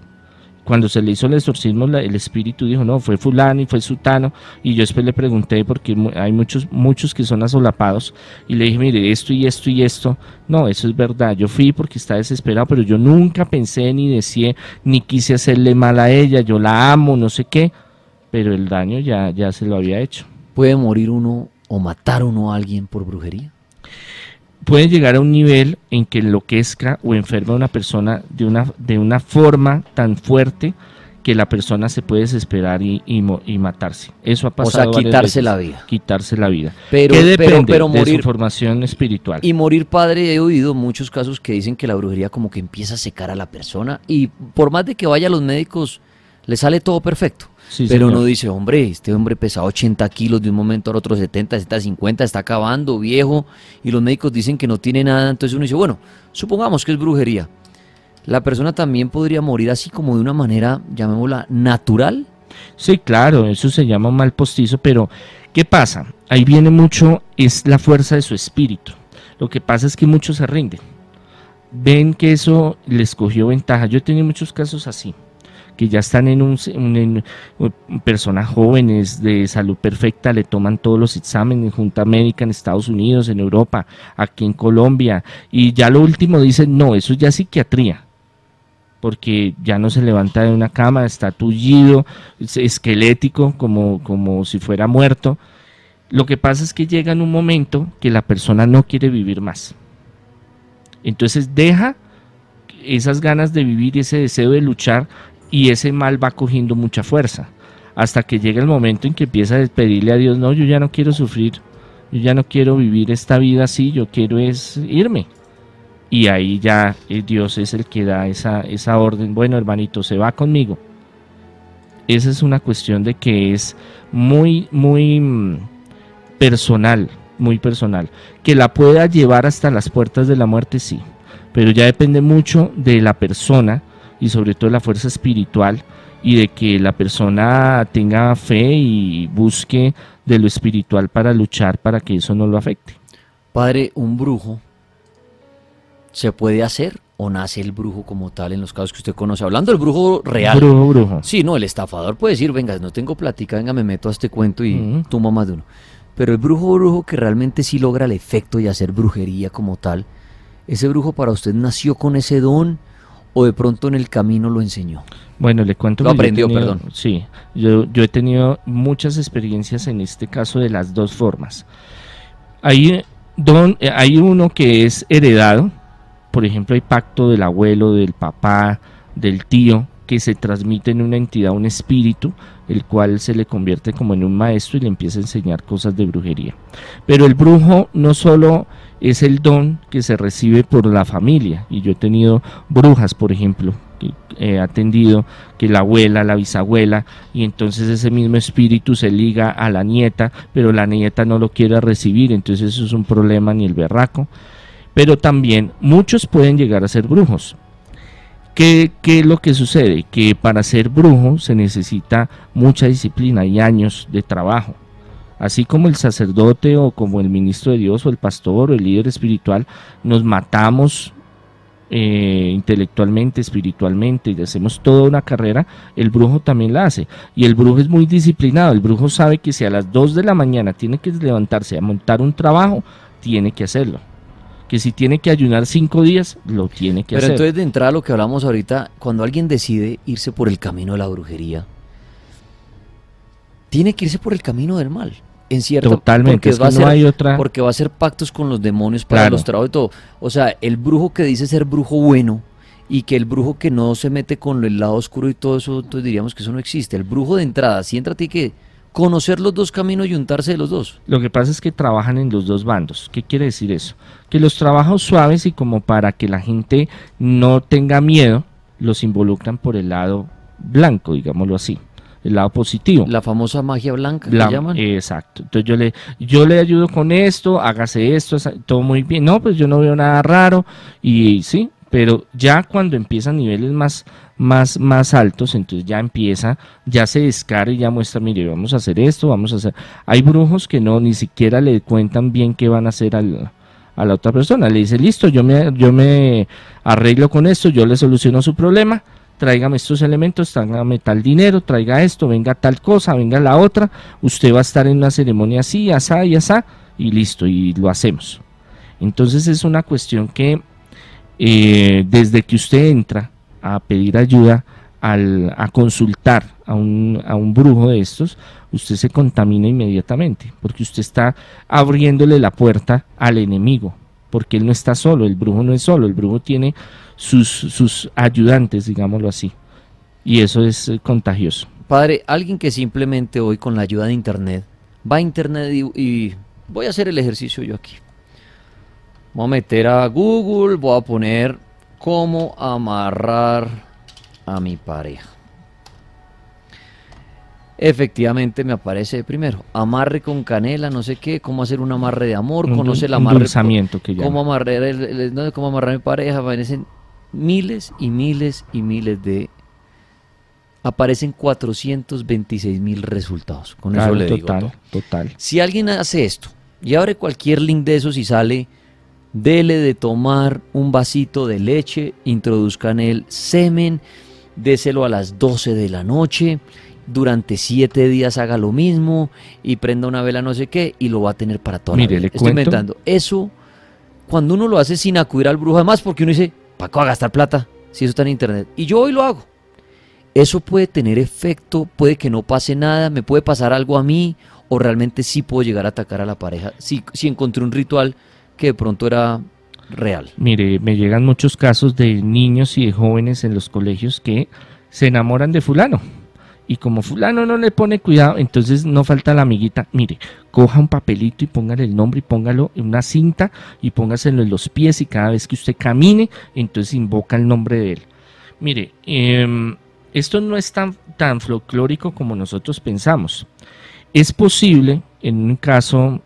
S2: cuando se le hizo el exorcismo, el espíritu dijo, no, fue fulano y fue sutano. Y yo después le pregunté, porque hay muchos, muchos que son asolapados, y le dije, mire, esto y esto y esto. No, eso es verdad. Yo fui porque estaba desesperado, pero yo nunca pensé ni decía, ni quise hacerle mal a ella. Yo la amo, no sé qué. Pero el daño ya, ya se lo había hecho.
S1: ¿Puede morir uno o matar uno a alguien por brujería?
S2: Puede llegar a un nivel en que enloquezca o enferma a una persona de una, de una forma tan fuerte que la persona se puede desesperar y, y, matarse. Eso ha pasado.
S1: O sea, quitarse la vida.
S2: Quitarse la vida.
S1: Pero,
S2: ¿Qué depende
S1: pero,
S2: de su formación espiritual.
S1: Y morir padre, he oído muchos casos que dicen que la brujería como que empieza a secar a la persona y por más de que vaya a los médicos, le sale todo perfecto pero uno dice, hombre, este hombre pesa 80 kilos de un momento al otro, 70, 70, 50, está acabando, viejo, y los médicos dicen que no tiene nada, entonces uno dice, bueno, supongamos que es brujería. La persona también podría morir así como de una manera, llamémosla, natural.
S2: Sí, claro, eso se llama mal postizo, pero ¿qué pasa? Ahí viene mucho, es la fuerza de su espíritu. Lo que pasa es que muchos se rinden. Ven que eso les cogió ventaja. Yo he tenido muchos casos así que ya están en un, personas jóvenes de salud perfecta, le toman todos los exámenes, en Junta Médica en Estados Unidos, en Europa, aquí en Colombia, y ya lo último dicen, no, eso ya es psiquiatría, porque ya no se levanta de una cama, está tullido, es esquelético, como, como si fuera muerto. Lo que pasa es que llega en un momento que la persona no quiere vivir más. Entonces deja esas ganas de vivir ese deseo de luchar y ese mal va cogiendo mucha fuerza hasta que llega el momento en que empieza a pedirle a Dios, no, yo ya no quiero sufrir, yo ya no quiero vivir esta vida así, yo quiero es irme. Y ahí ya eh, Dios es el que da esa, esa orden, bueno hermanito, se va conmigo. Esa es una cuestión de que es muy, muy mm, personal, muy personal. Que la pueda llevar hasta las puertas de la muerte, sí, pero ya depende mucho de la persona, y sobre todo la fuerza espiritual y de que la persona tenga fe y busque de lo espiritual para luchar para que eso no lo afecte.
S1: Padre, un brujo se puede hacer o nace el brujo como tal en los casos que usted conoce? Hablando del brujo real.
S2: Brujo, brujo.
S1: Sí, no, el estafador puede decir, venga, no tengo plática, venga, me meto a este cuento y toma más de uno. Pero el brujo brujo que realmente sí logra el efecto y hacer brujería como tal, ¿ese brujo para usted nació con ese don? O de pronto en el camino lo enseñó?
S2: Bueno, le cuento
S1: lo aprendió, perdón.
S2: Sí, yo, yo he tenido muchas experiencias en este caso de las dos formas. Hay, don, eh, hay uno que es heredado, por ejemplo, hay pacto del abuelo, del papá, del tío, que se transmite en una entidad, un espíritu, el cual se le convierte como en un maestro y le empieza a enseñar cosas de brujería. Pero el brujo no solo es el don que se recibe por la familia. Y yo he tenido brujas, por ejemplo, que he atendido, que la abuela, la bisabuela, y entonces ese mismo espíritu se liga a la nieta, pero la nieta no lo quiere recibir, entonces eso es un problema ni el berraco. Pero también muchos pueden llegar a ser brujos. ¿Qué, ¿Qué, es lo que sucede? Que para ser brujo se necesita mucha disciplina y años de trabajo. Así como el sacerdote o como el ministro de Dios o el pastor o el líder espiritual, nos matamos eh, intelectualmente, espiritualmente y hacemos toda una carrera, el brujo también la hace. Y el brujo es muy disciplinado. El brujo sabe que si a las 2 de la mañana tiene que levantarse a montar un trabajo, tiene que hacerlo. Que si tiene que ayunar cinco días, lo tiene que hacer.
S1: Pero entonces de entrada lo que hablamos ahorita, cuando alguien decide irse por el camino de la brujería, tiene que irse por el camino del mal en cierto
S2: Totalmente,
S1: porque va a ser, hay otra... porque va a hacer pactos con los demonios para los trabajos y todo. O sea, el brujo que dice ser brujo bueno y que el brujo que no se mete con el lado oscuro y todo eso, entonces diríamos que eso no existe. El brujo de entrada, si entra, tiene que conocer los dos caminos y untarse de los dos.
S2: Lo que pasa es que trabajan en los dos bandos. ¿Qué quiere decir eso? Que los trabajos suaves y como para que la gente no tenga miedo, los involucran por el lado blanco, digámoslo así el lado positivo.
S1: La famosa magia blanca que llaman.
S2: Exacto. Entonces yo le, yo le ayudo con esto, hágase esto, todo muy bien. No, pues yo no veo nada raro. Y sí, Pero ya cuando empiezan niveles más, más, más altos, entonces ya empieza, ya se descarga y ya muestra, mire, vamos a hacer esto, vamos a hacer... Hay brujos que no, ni siquiera le cuentan bien qué van a hacer al, a la otra persona. Le dice, listo, yo me, yo me arreglo con esto, yo le soluciono su problema, tráigame estos elementos, tráigame tal dinero, traiga esto, venga tal cosa, venga la otra, usted va a estar en una ceremonia así, asá y asá, y listo, y lo hacemos. Entonces es una cuestión que eh, desde que usted entra a pedir ayuda, al, a consultar a un, a un brujo de estos, usted se contamina inmediatamente, porque usted está abriéndole la puerta al enemigo, porque él no está solo, el brujo no es solo, el brujo tiene sus, sus ayudantes, digámoslo así, y eso es eh, contagioso.
S1: Padre, alguien que simplemente hoy con la ayuda de Internet va a Internet y, y voy a hacer el ejercicio yo aquí. Voy a meter a Google, voy a poner cómo amarrar a mi pareja. Efectivamente me aparece primero, amarre con canela, no sé qué, cómo hacer un amarre de amor,
S2: Un
S1: conoce el amarre,
S2: endulzamiento que
S1: cómo
S2: llama.
S1: amarrar, el- el- no, cómo amarrar a mi pareja, aparecen miles y miles y miles de, aparecen 426 mil resultados, con
S2: Claro,
S1: eso le digo
S2: total,
S1: todo.
S2: total.
S1: Si alguien hace esto y abre cualquier link de esos y sale, dele de tomar un vasito de leche, introduzcan el semen, déselo a las 12 de la noche, durante 7 días haga lo mismo y prenda una vela no sé qué y lo va a tener para toda
S2: Mire,
S1: la vida. Estoy
S2: cuento.
S1: inventando. Eso, cuando uno lo hace sin acudir al brujo, además porque uno dice, ¿para qué va a gastar plata si eso está en internet? Y yo hoy lo hago. Eso puede tener efecto, puede que no pase nada, me puede pasar algo a mí o realmente sí puedo llegar a atacar a la pareja si, si encontré un ritual que de pronto era real.
S2: Mire, me llegan muchos casos de niños y de jóvenes en los colegios que se enamoran de fulano. Y como fulano no le pone cuidado, entonces no falta la amiguita. Mire, coja un papelito y póngale el nombre y póngalo en una cinta y póngaselo en los pies y cada vez que usted camine, entonces invoca el nombre de él. Mire, em, esto no es tan, tan folclórico como nosotros pensamos. Es posible, en un caso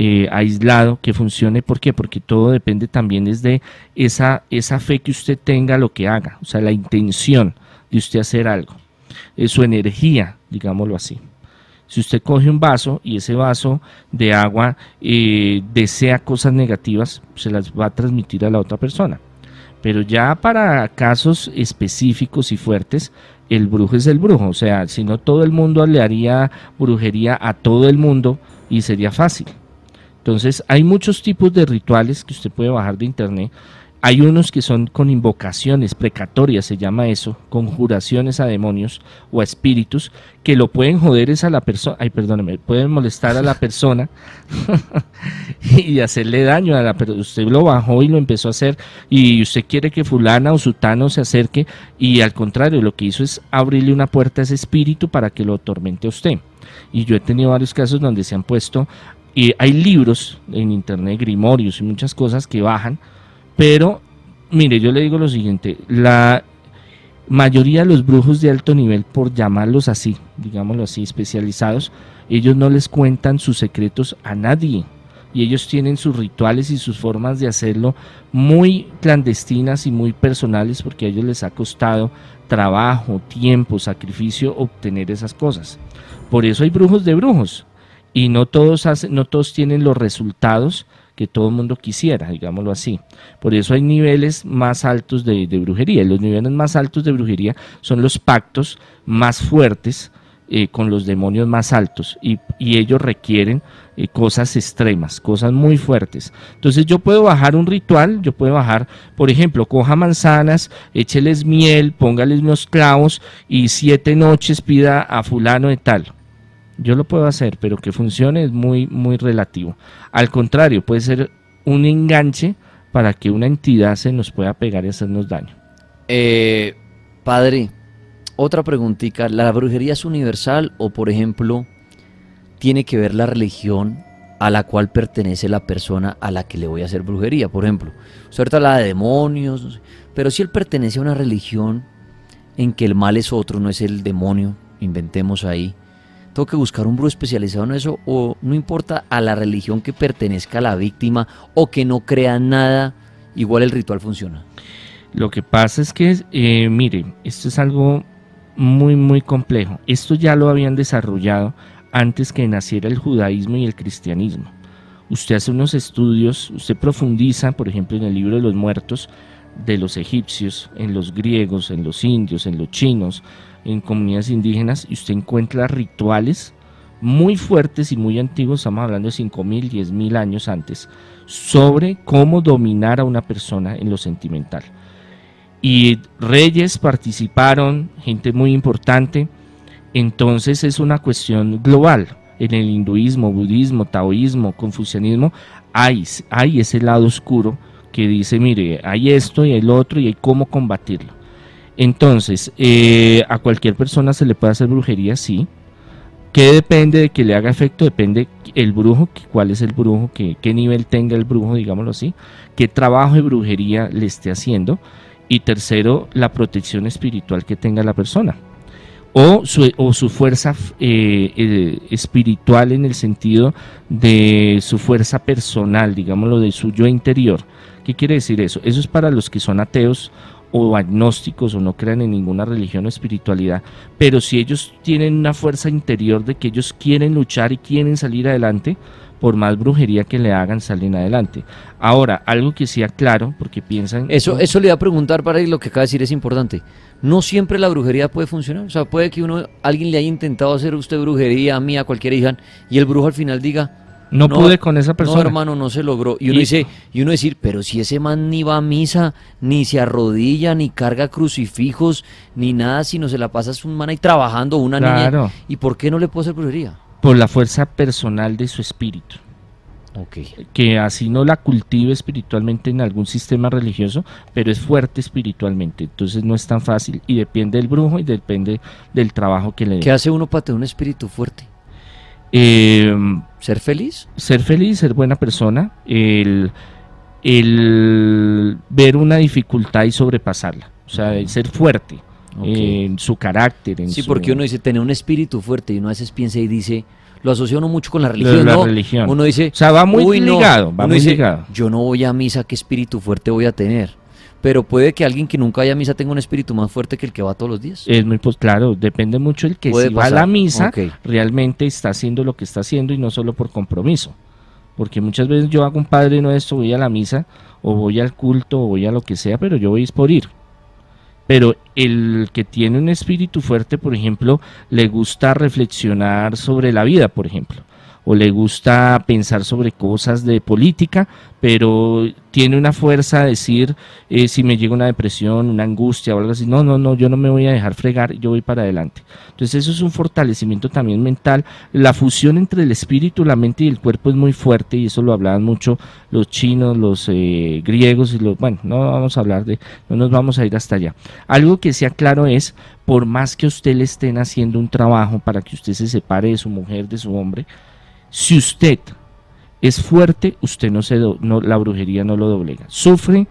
S2: eh, aislado que funcione. ¿Por qué? Porque todo depende también desde esa, esa fe que usted tenga lo que haga, o sea, la intención de usted hacer algo, su energía, digámoslo así. Si usted coge un vaso y ese vaso de agua eh, desea cosas negativas, se las va a transmitir a la otra persona. Pero ya para casos específicos y fuertes, el brujo es el brujo. O sea, si no todo el mundo le haría brujería a todo el mundo y sería fácil. Entonces, hay muchos tipos de rituales que usted puede bajar de internet. Hay unos que son con invocaciones precatorias, se llama eso, conjuraciones a demonios o a espíritus, que lo pueden joder es a la persona, ay, perdóneme, pueden molestar a la persona y hacerle daño a la persona. Usted lo bajó y lo empezó a hacer y usted quiere que fulana o sutano se acerque y al contrario, lo que hizo es abrirle una puerta a ese espíritu para que lo atormente a usted. Y yo he tenido varios casos donde se han puesto y hay libros en internet, grimorios y muchas cosas que bajan, pero mire, yo le digo lo siguiente, la mayoría de los brujos de alto nivel, por llamarlos así, digámoslo así, especializados, ellos no les cuentan sus secretos a nadie. Y ellos tienen sus rituales y sus formas de hacerlo muy clandestinas y muy personales porque a ellos les ha costado trabajo, tiempo, sacrificio obtener esas cosas. Por eso hay brujos de brujos y no todos hacen, no todos tienen los resultados que todo el mundo quisiera, digámoslo así. Por eso hay niveles más altos de, brujería. Y los niveles más altos de brujería son los pactos más fuertes eh, con los demonios más altos y, y ellos requieren eh, cosas extremas, cosas muy fuertes. Entonces yo puedo bajar un ritual, yo puedo bajar, por ejemplo, coja manzanas, écheles miel, póngales unos clavos y siete noches pida a fulano de tal. Yo lo puedo hacer, pero que funcione es muy, muy relativo. Al contrario, puede ser un enganche para que una entidad se nos pueda pegar y hacernos daño.
S1: Eh, padre, otra preguntita. ¿La brujería es universal o, por ejemplo, tiene que ver la religión a la cual pertenece la persona a la que le voy a hacer brujería? Por ejemplo, usted ahorita habla de demonios, no sé, pero si él pertenece a una religión en que el mal es otro, no es el demonio, inventemos ahí. Tengo que buscar un brujo especializado en eso o no importa a la religión que pertenezca la víctima o que no crea nada igual el ritual funciona.
S2: Lo que pasa es que, eh, mire, esto es algo muy, muy complejo. Esto ya lo habían desarrollado antes que naciera el judaísmo y el cristianismo. Usted hace unos estudios, usted profundiza, por ejemplo, en el libro de los muertos de los egipcios, en los griegos, en los indios, en los chinos, en comunidades indígenas, y usted encuentra rituales muy fuertes y muy antiguos, estamos hablando de 5.000, 10.000 años antes, sobre cómo dominar a una persona en lo sentimental. Y reyes participaron, gente muy importante, entonces es una cuestión global. En el hinduismo, budismo, taoísmo, confucianismo, hay, hay ese lado oscuro que dice, mire, hay esto y el otro y hay cómo combatirlo. Entonces, eh, a cualquier persona se le puede hacer brujería, sí, ¿Qué depende de que le haga efecto? Depende el brujo, cuál es el brujo, qué, qué nivel tenga el brujo, digámoslo así, qué trabajo de brujería le esté haciendo. Y tercero, la protección espiritual que tenga la persona. O su, o su fuerza eh, eh, espiritual en el sentido de su fuerza personal, digámoslo, de su yo interior. ¿Qué quiere decir eso? Eso es para los que son ateos o agnósticos o no crean en ninguna religión o espiritualidad, pero si ellos tienen una fuerza interior de que ellos quieren luchar y quieren salir adelante, por más brujería que le hagan, salen adelante. Ahora, algo que sea claro, porque piensan...
S1: Eso, eso le iba a preguntar para lo que acaba de decir es importante. No siempre la brujería puede funcionar. O sea, puede que uno, alguien le haya intentado hacer usted brujería a mí, a cualquier hija, y el brujo al final diga,
S2: no, pude con esa persona.
S1: No, hermano, no se logró. Y uno dice, y uno decir, pero si ese man ni va a misa, ni se arrodilla, ni carga crucifijos, ni nada, sino se la pasa un man ahí trabajando, una niña. ¿Y por qué no le puede hacer brujería?
S2: Por la fuerza personal de su espíritu.
S1: Okay.
S2: Que así no la cultive espiritualmente en algún sistema religioso, pero es fuerte espiritualmente. Entonces no es tan fácil y depende del brujo y depende del trabajo que le dé.
S1: ¿Qué hace uno para tener un espíritu fuerte?
S2: Eh,
S1: ¿Ser feliz?
S2: Ser feliz, ser buena persona, el, ver una dificultad y sobrepasarla, o sea, ser fuerte en su carácter. En
S1: sí, porque uno dice tener un espíritu fuerte y uno a veces piensa y dice, lo asocia uno mucho con la religión.
S2: La religión.
S1: Uno dice,
S2: o sea, va muy ligado, va muy ligado.
S1: Yo no voy a misa, ¿qué espíritu fuerte voy a tener? Pero puede que alguien que nunca vaya a misa tenga un espíritu más fuerte que el que va todos los días.
S2: Es muy pues claro, depende mucho el que si va a la misa realmente está haciendo lo que está haciendo y no solo por compromiso. Porque muchas veces yo hago un padre nuestro, voy a la misa o voy al culto o voy a lo que sea, pero yo voy por ir. Pero el que tiene un espíritu fuerte, por ejemplo, le gusta reflexionar sobre la vida, por ejemplo o le gusta pensar sobre cosas de política, pero tiene una fuerza a decir eh, si me llega una depresión, una angustia o algo así, no, no, no, yo no me voy a dejar fregar, yo voy para adelante. Entonces eso es un fortalecimiento también mental. La fusión entre el espíritu, la mente y el cuerpo es muy fuerte y eso lo hablaban mucho los chinos, los eh, griegos y los, bueno, no vamos a hablar de, no nos vamos a ir hasta allá. Algo que sea claro es, por más que usted le estén haciendo un trabajo para que usted se separe de su mujer, de su hombre, si usted es fuerte, usted no se no, la brujería no lo doblega. Sufre,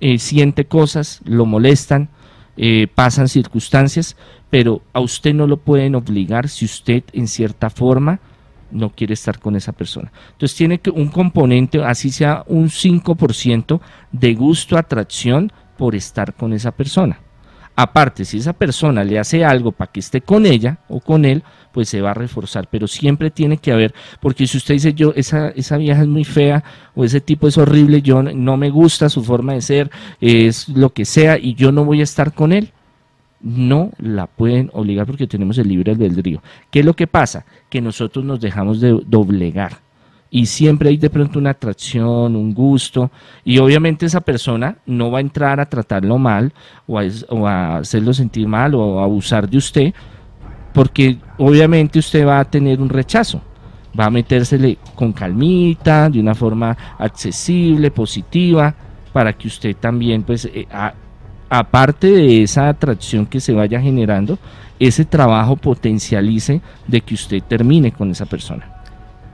S2: eh, siente cosas, lo molestan, eh, pasan circunstancias, pero a usted no lo pueden obligar si usted en cierta forma no quiere estar con esa persona. Entonces tiene que un componente, así sea un 5% de gusto, atracción por estar con esa persona. Aparte, si esa persona le hace algo para que esté con ella o con él, pues se va a reforzar. Pero siempre tiene que haber, porque si usted dice yo, esa, esa vieja es muy fea o ese tipo es horrible, yo no me gusta su forma de ser, es lo que sea y yo no voy a estar con él, no la pueden obligar porque tenemos el libre albedrío. ¿Qué es lo que pasa? Que nosotros nos dejamos de doblegar y siempre hay de pronto una atracción, un gusto, y obviamente esa persona no va a entrar a tratarlo mal o a, hacerlo sentir mal o a abusar de usted, porque obviamente usted va a tener un rechazo, va a metérsele con calmita, de una forma accesible, positiva, para que usted también, pues, eh, aparte de esa atracción que se vaya generando, ese trabajo potencialice de que usted termine con esa persona.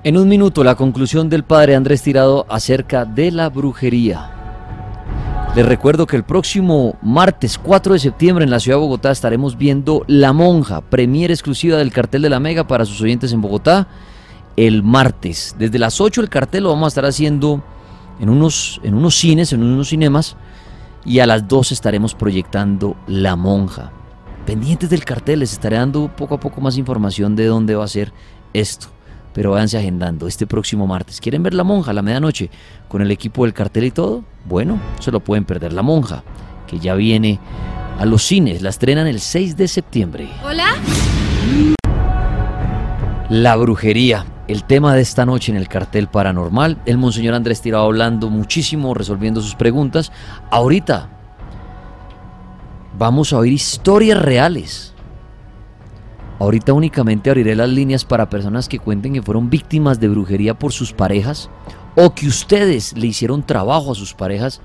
S1: En un minuto, la conclusión del padre Andrés Tirado acerca de la brujería. Les recuerdo que el próximo martes 4 de septiembre en la ciudad de Bogotá estaremos viendo La Monja, premier exclusiva del cartel de la Mega para sus oyentes en Bogotá. El martes, desde las 8 el cartel lo vamos a estar haciendo en unos, en unos cines, en unos cinemas, y a las 2 estaremos proyectando La Monja. Pendientes del cartel, les estaré dando poco a poco más información de dónde va a ser esto. Pero váyanse agendando este próximo martes. ¿Quieren ver La Monja a la medianoche con el equipo del cartel y todo? Bueno, se lo pueden perder La Monja, que ya viene a los cines. La estrenan el 6 de septiembre.
S5: ¿Hola?
S1: La brujería, el tema de esta noche en el cartel paranormal. El monseñor Andrés Tirado hablando muchísimo, resolviendo sus preguntas. Ahorita vamos a oír historias reales. Ahorita únicamente abriré las líneas para personas que cuenten que fueron víctimas de brujería por sus parejas o que ustedes le hicieron trabajo a sus parejas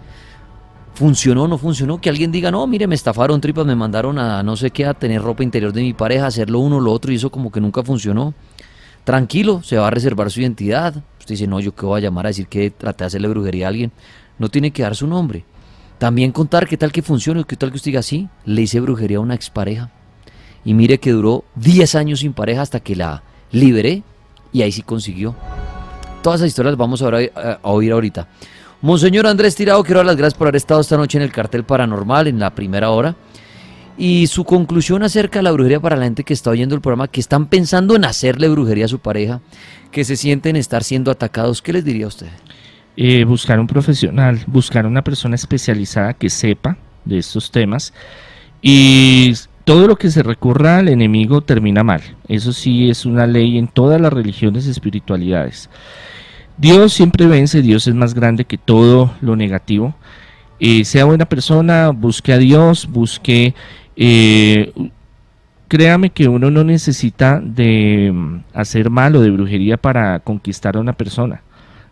S1: funcionó o no funcionó, que alguien diga, no, mire, me estafaron tripas, me mandaron a no sé qué, a tener ropa interior de mi pareja, hacerlo uno, lo otro, y eso como que nunca funcionó. Tranquilo, se va a reservar su identidad. Usted dice, no, yo qué voy a llamar a decir que traté de hacerle brujería a alguien. No tiene que dar su nombre. También contar qué tal que funcione, qué tal que usted diga, sí, le hice brujería a una expareja. Y mire que duró 10 años sin pareja hasta que la liberé y ahí sí consiguió. Todas esas historias las vamos a, a oír ahorita. Monseñor Andrés Tirado, quiero dar las gracias por haber estado esta noche en el cartel paranormal en la primera hora. Y su conclusión acerca de la brujería para la gente que está oyendo el programa, que están pensando en hacerle brujería a su pareja, que se sienten estar siendo atacados, ¿qué les diría a usted?
S2: Eh, buscar un profesional, buscar una persona especializada que sepa de estos temas y todo lo que se recurra al enemigo termina mal. Eso sí es una ley en todas las religiones y espiritualidades. Dios siempre vence, Dios es más grande que todo lo negativo. Eh, sea buena persona, busque a Dios, busque... Eh, créame que uno no necesita de mm, hacer mal o de brujería para conquistar a una persona.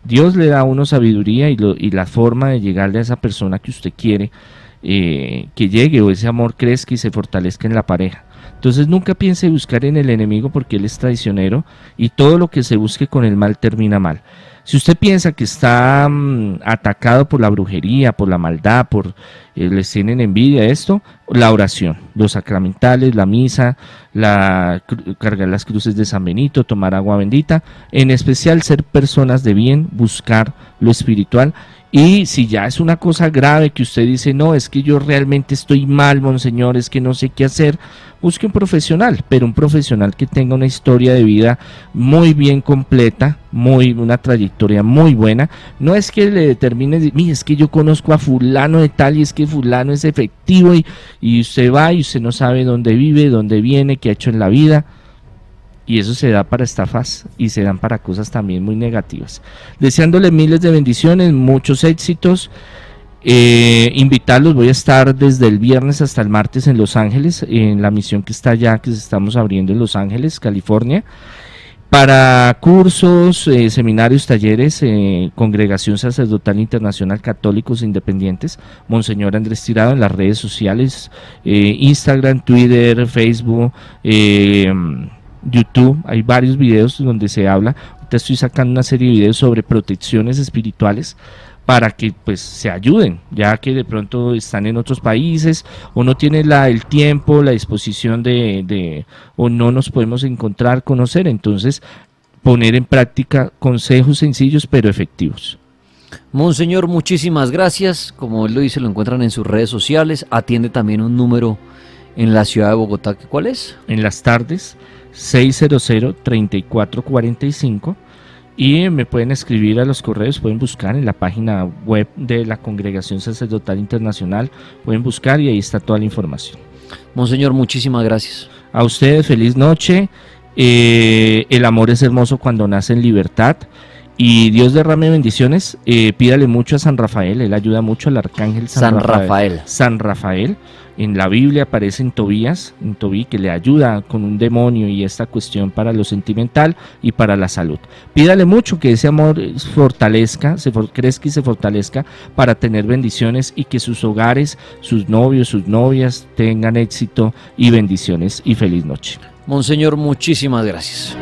S2: Dios le da a uno sabiduría y, la forma de llegarle a esa persona que usted quiere que llegue o ese amor crezca y se fortalezca en la pareja. Entonces nunca piense buscar en el enemigo porque él es traicionero y todo lo que se busque con el mal termina mal. Si usted piensa que está mm, atacado por la brujería, por la maldad, por eh, les tienen envidia esto, la oración, los sacramentales, la misa, la cargar las cruces de San Benito, tomar agua bendita, en especial ser personas de bien, buscar lo espiritual y si ya es una cosa grave que usted dice, no, es que yo realmente estoy mal, monseñor, es que no sé qué hacer, busque un profesional, pero un profesional que tenga una historia de vida muy bien completa, muy una trayectoria muy buena. No es que le determine, mire, es que yo conozco a fulano de tal y es que fulano es efectivo y, y usted va y usted no sabe dónde vive, dónde viene, qué ha hecho en la vida y eso se da para estafas y se dan para cosas también muy negativas. Deseándole miles de bendiciones, muchos éxitos. Eh, invitarlos, voy a estar desde el viernes hasta el martes en Los Ángeles, en la misión que está allá, que estamos abriendo en Los Ángeles, California, para cursos, eh, seminarios, talleres, eh, Congregación Sacerdotal Internacional Católicos Independientes, Monseñor Andrés Tirado en las redes sociales, Instagram, Twitter, Facebook, YouTube, hay varios videos donde se habla. Ahorita estoy sacando una serie de videos sobre protecciones espirituales para que pues se ayuden, ya que de pronto están en otros países o no tienen la, el tiempo, la disposición de, de, o no nos podemos encontrar, conocer, entonces poner en práctica consejos sencillos pero efectivos.
S1: Monseñor, muchísimas gracias. Como él lo dice, lo encuentran en sus redes sociales. Atiende también un número en la ciudad de Bogotá. ¿Cuál es?
S2: En las tardes, 600-3445 y me pueden escribir a los correos, pueden buscar en la página web de la Congregación Sacerdotal Internacional, pueden buscar y ahí está toda la información.
S1: Monseñor, muchísimas gracias.
S2: A ustedes, feliz noche. Eh, el amor es hermoso cuando nace en libertad. Y Dios derrame bendiciones. Eh, pídale mucho a San Rafael. Él ayuda mucho al arcángel
S1: San, Rafael.
S2: San Rafael. En la Biblia aparece en Tobías, en Tobí, que le ayuda con un demonio y esta cuestión para lo sentimental y para la salud. Pídale mucho que ese amor fortalezca, se crezca y se fortalezca para tener bendiciones y que sus hogares, sus novios, sus novias tengan éxito y bendiciones y feliz noche.
S1: Monseñor, muchísimas gracias.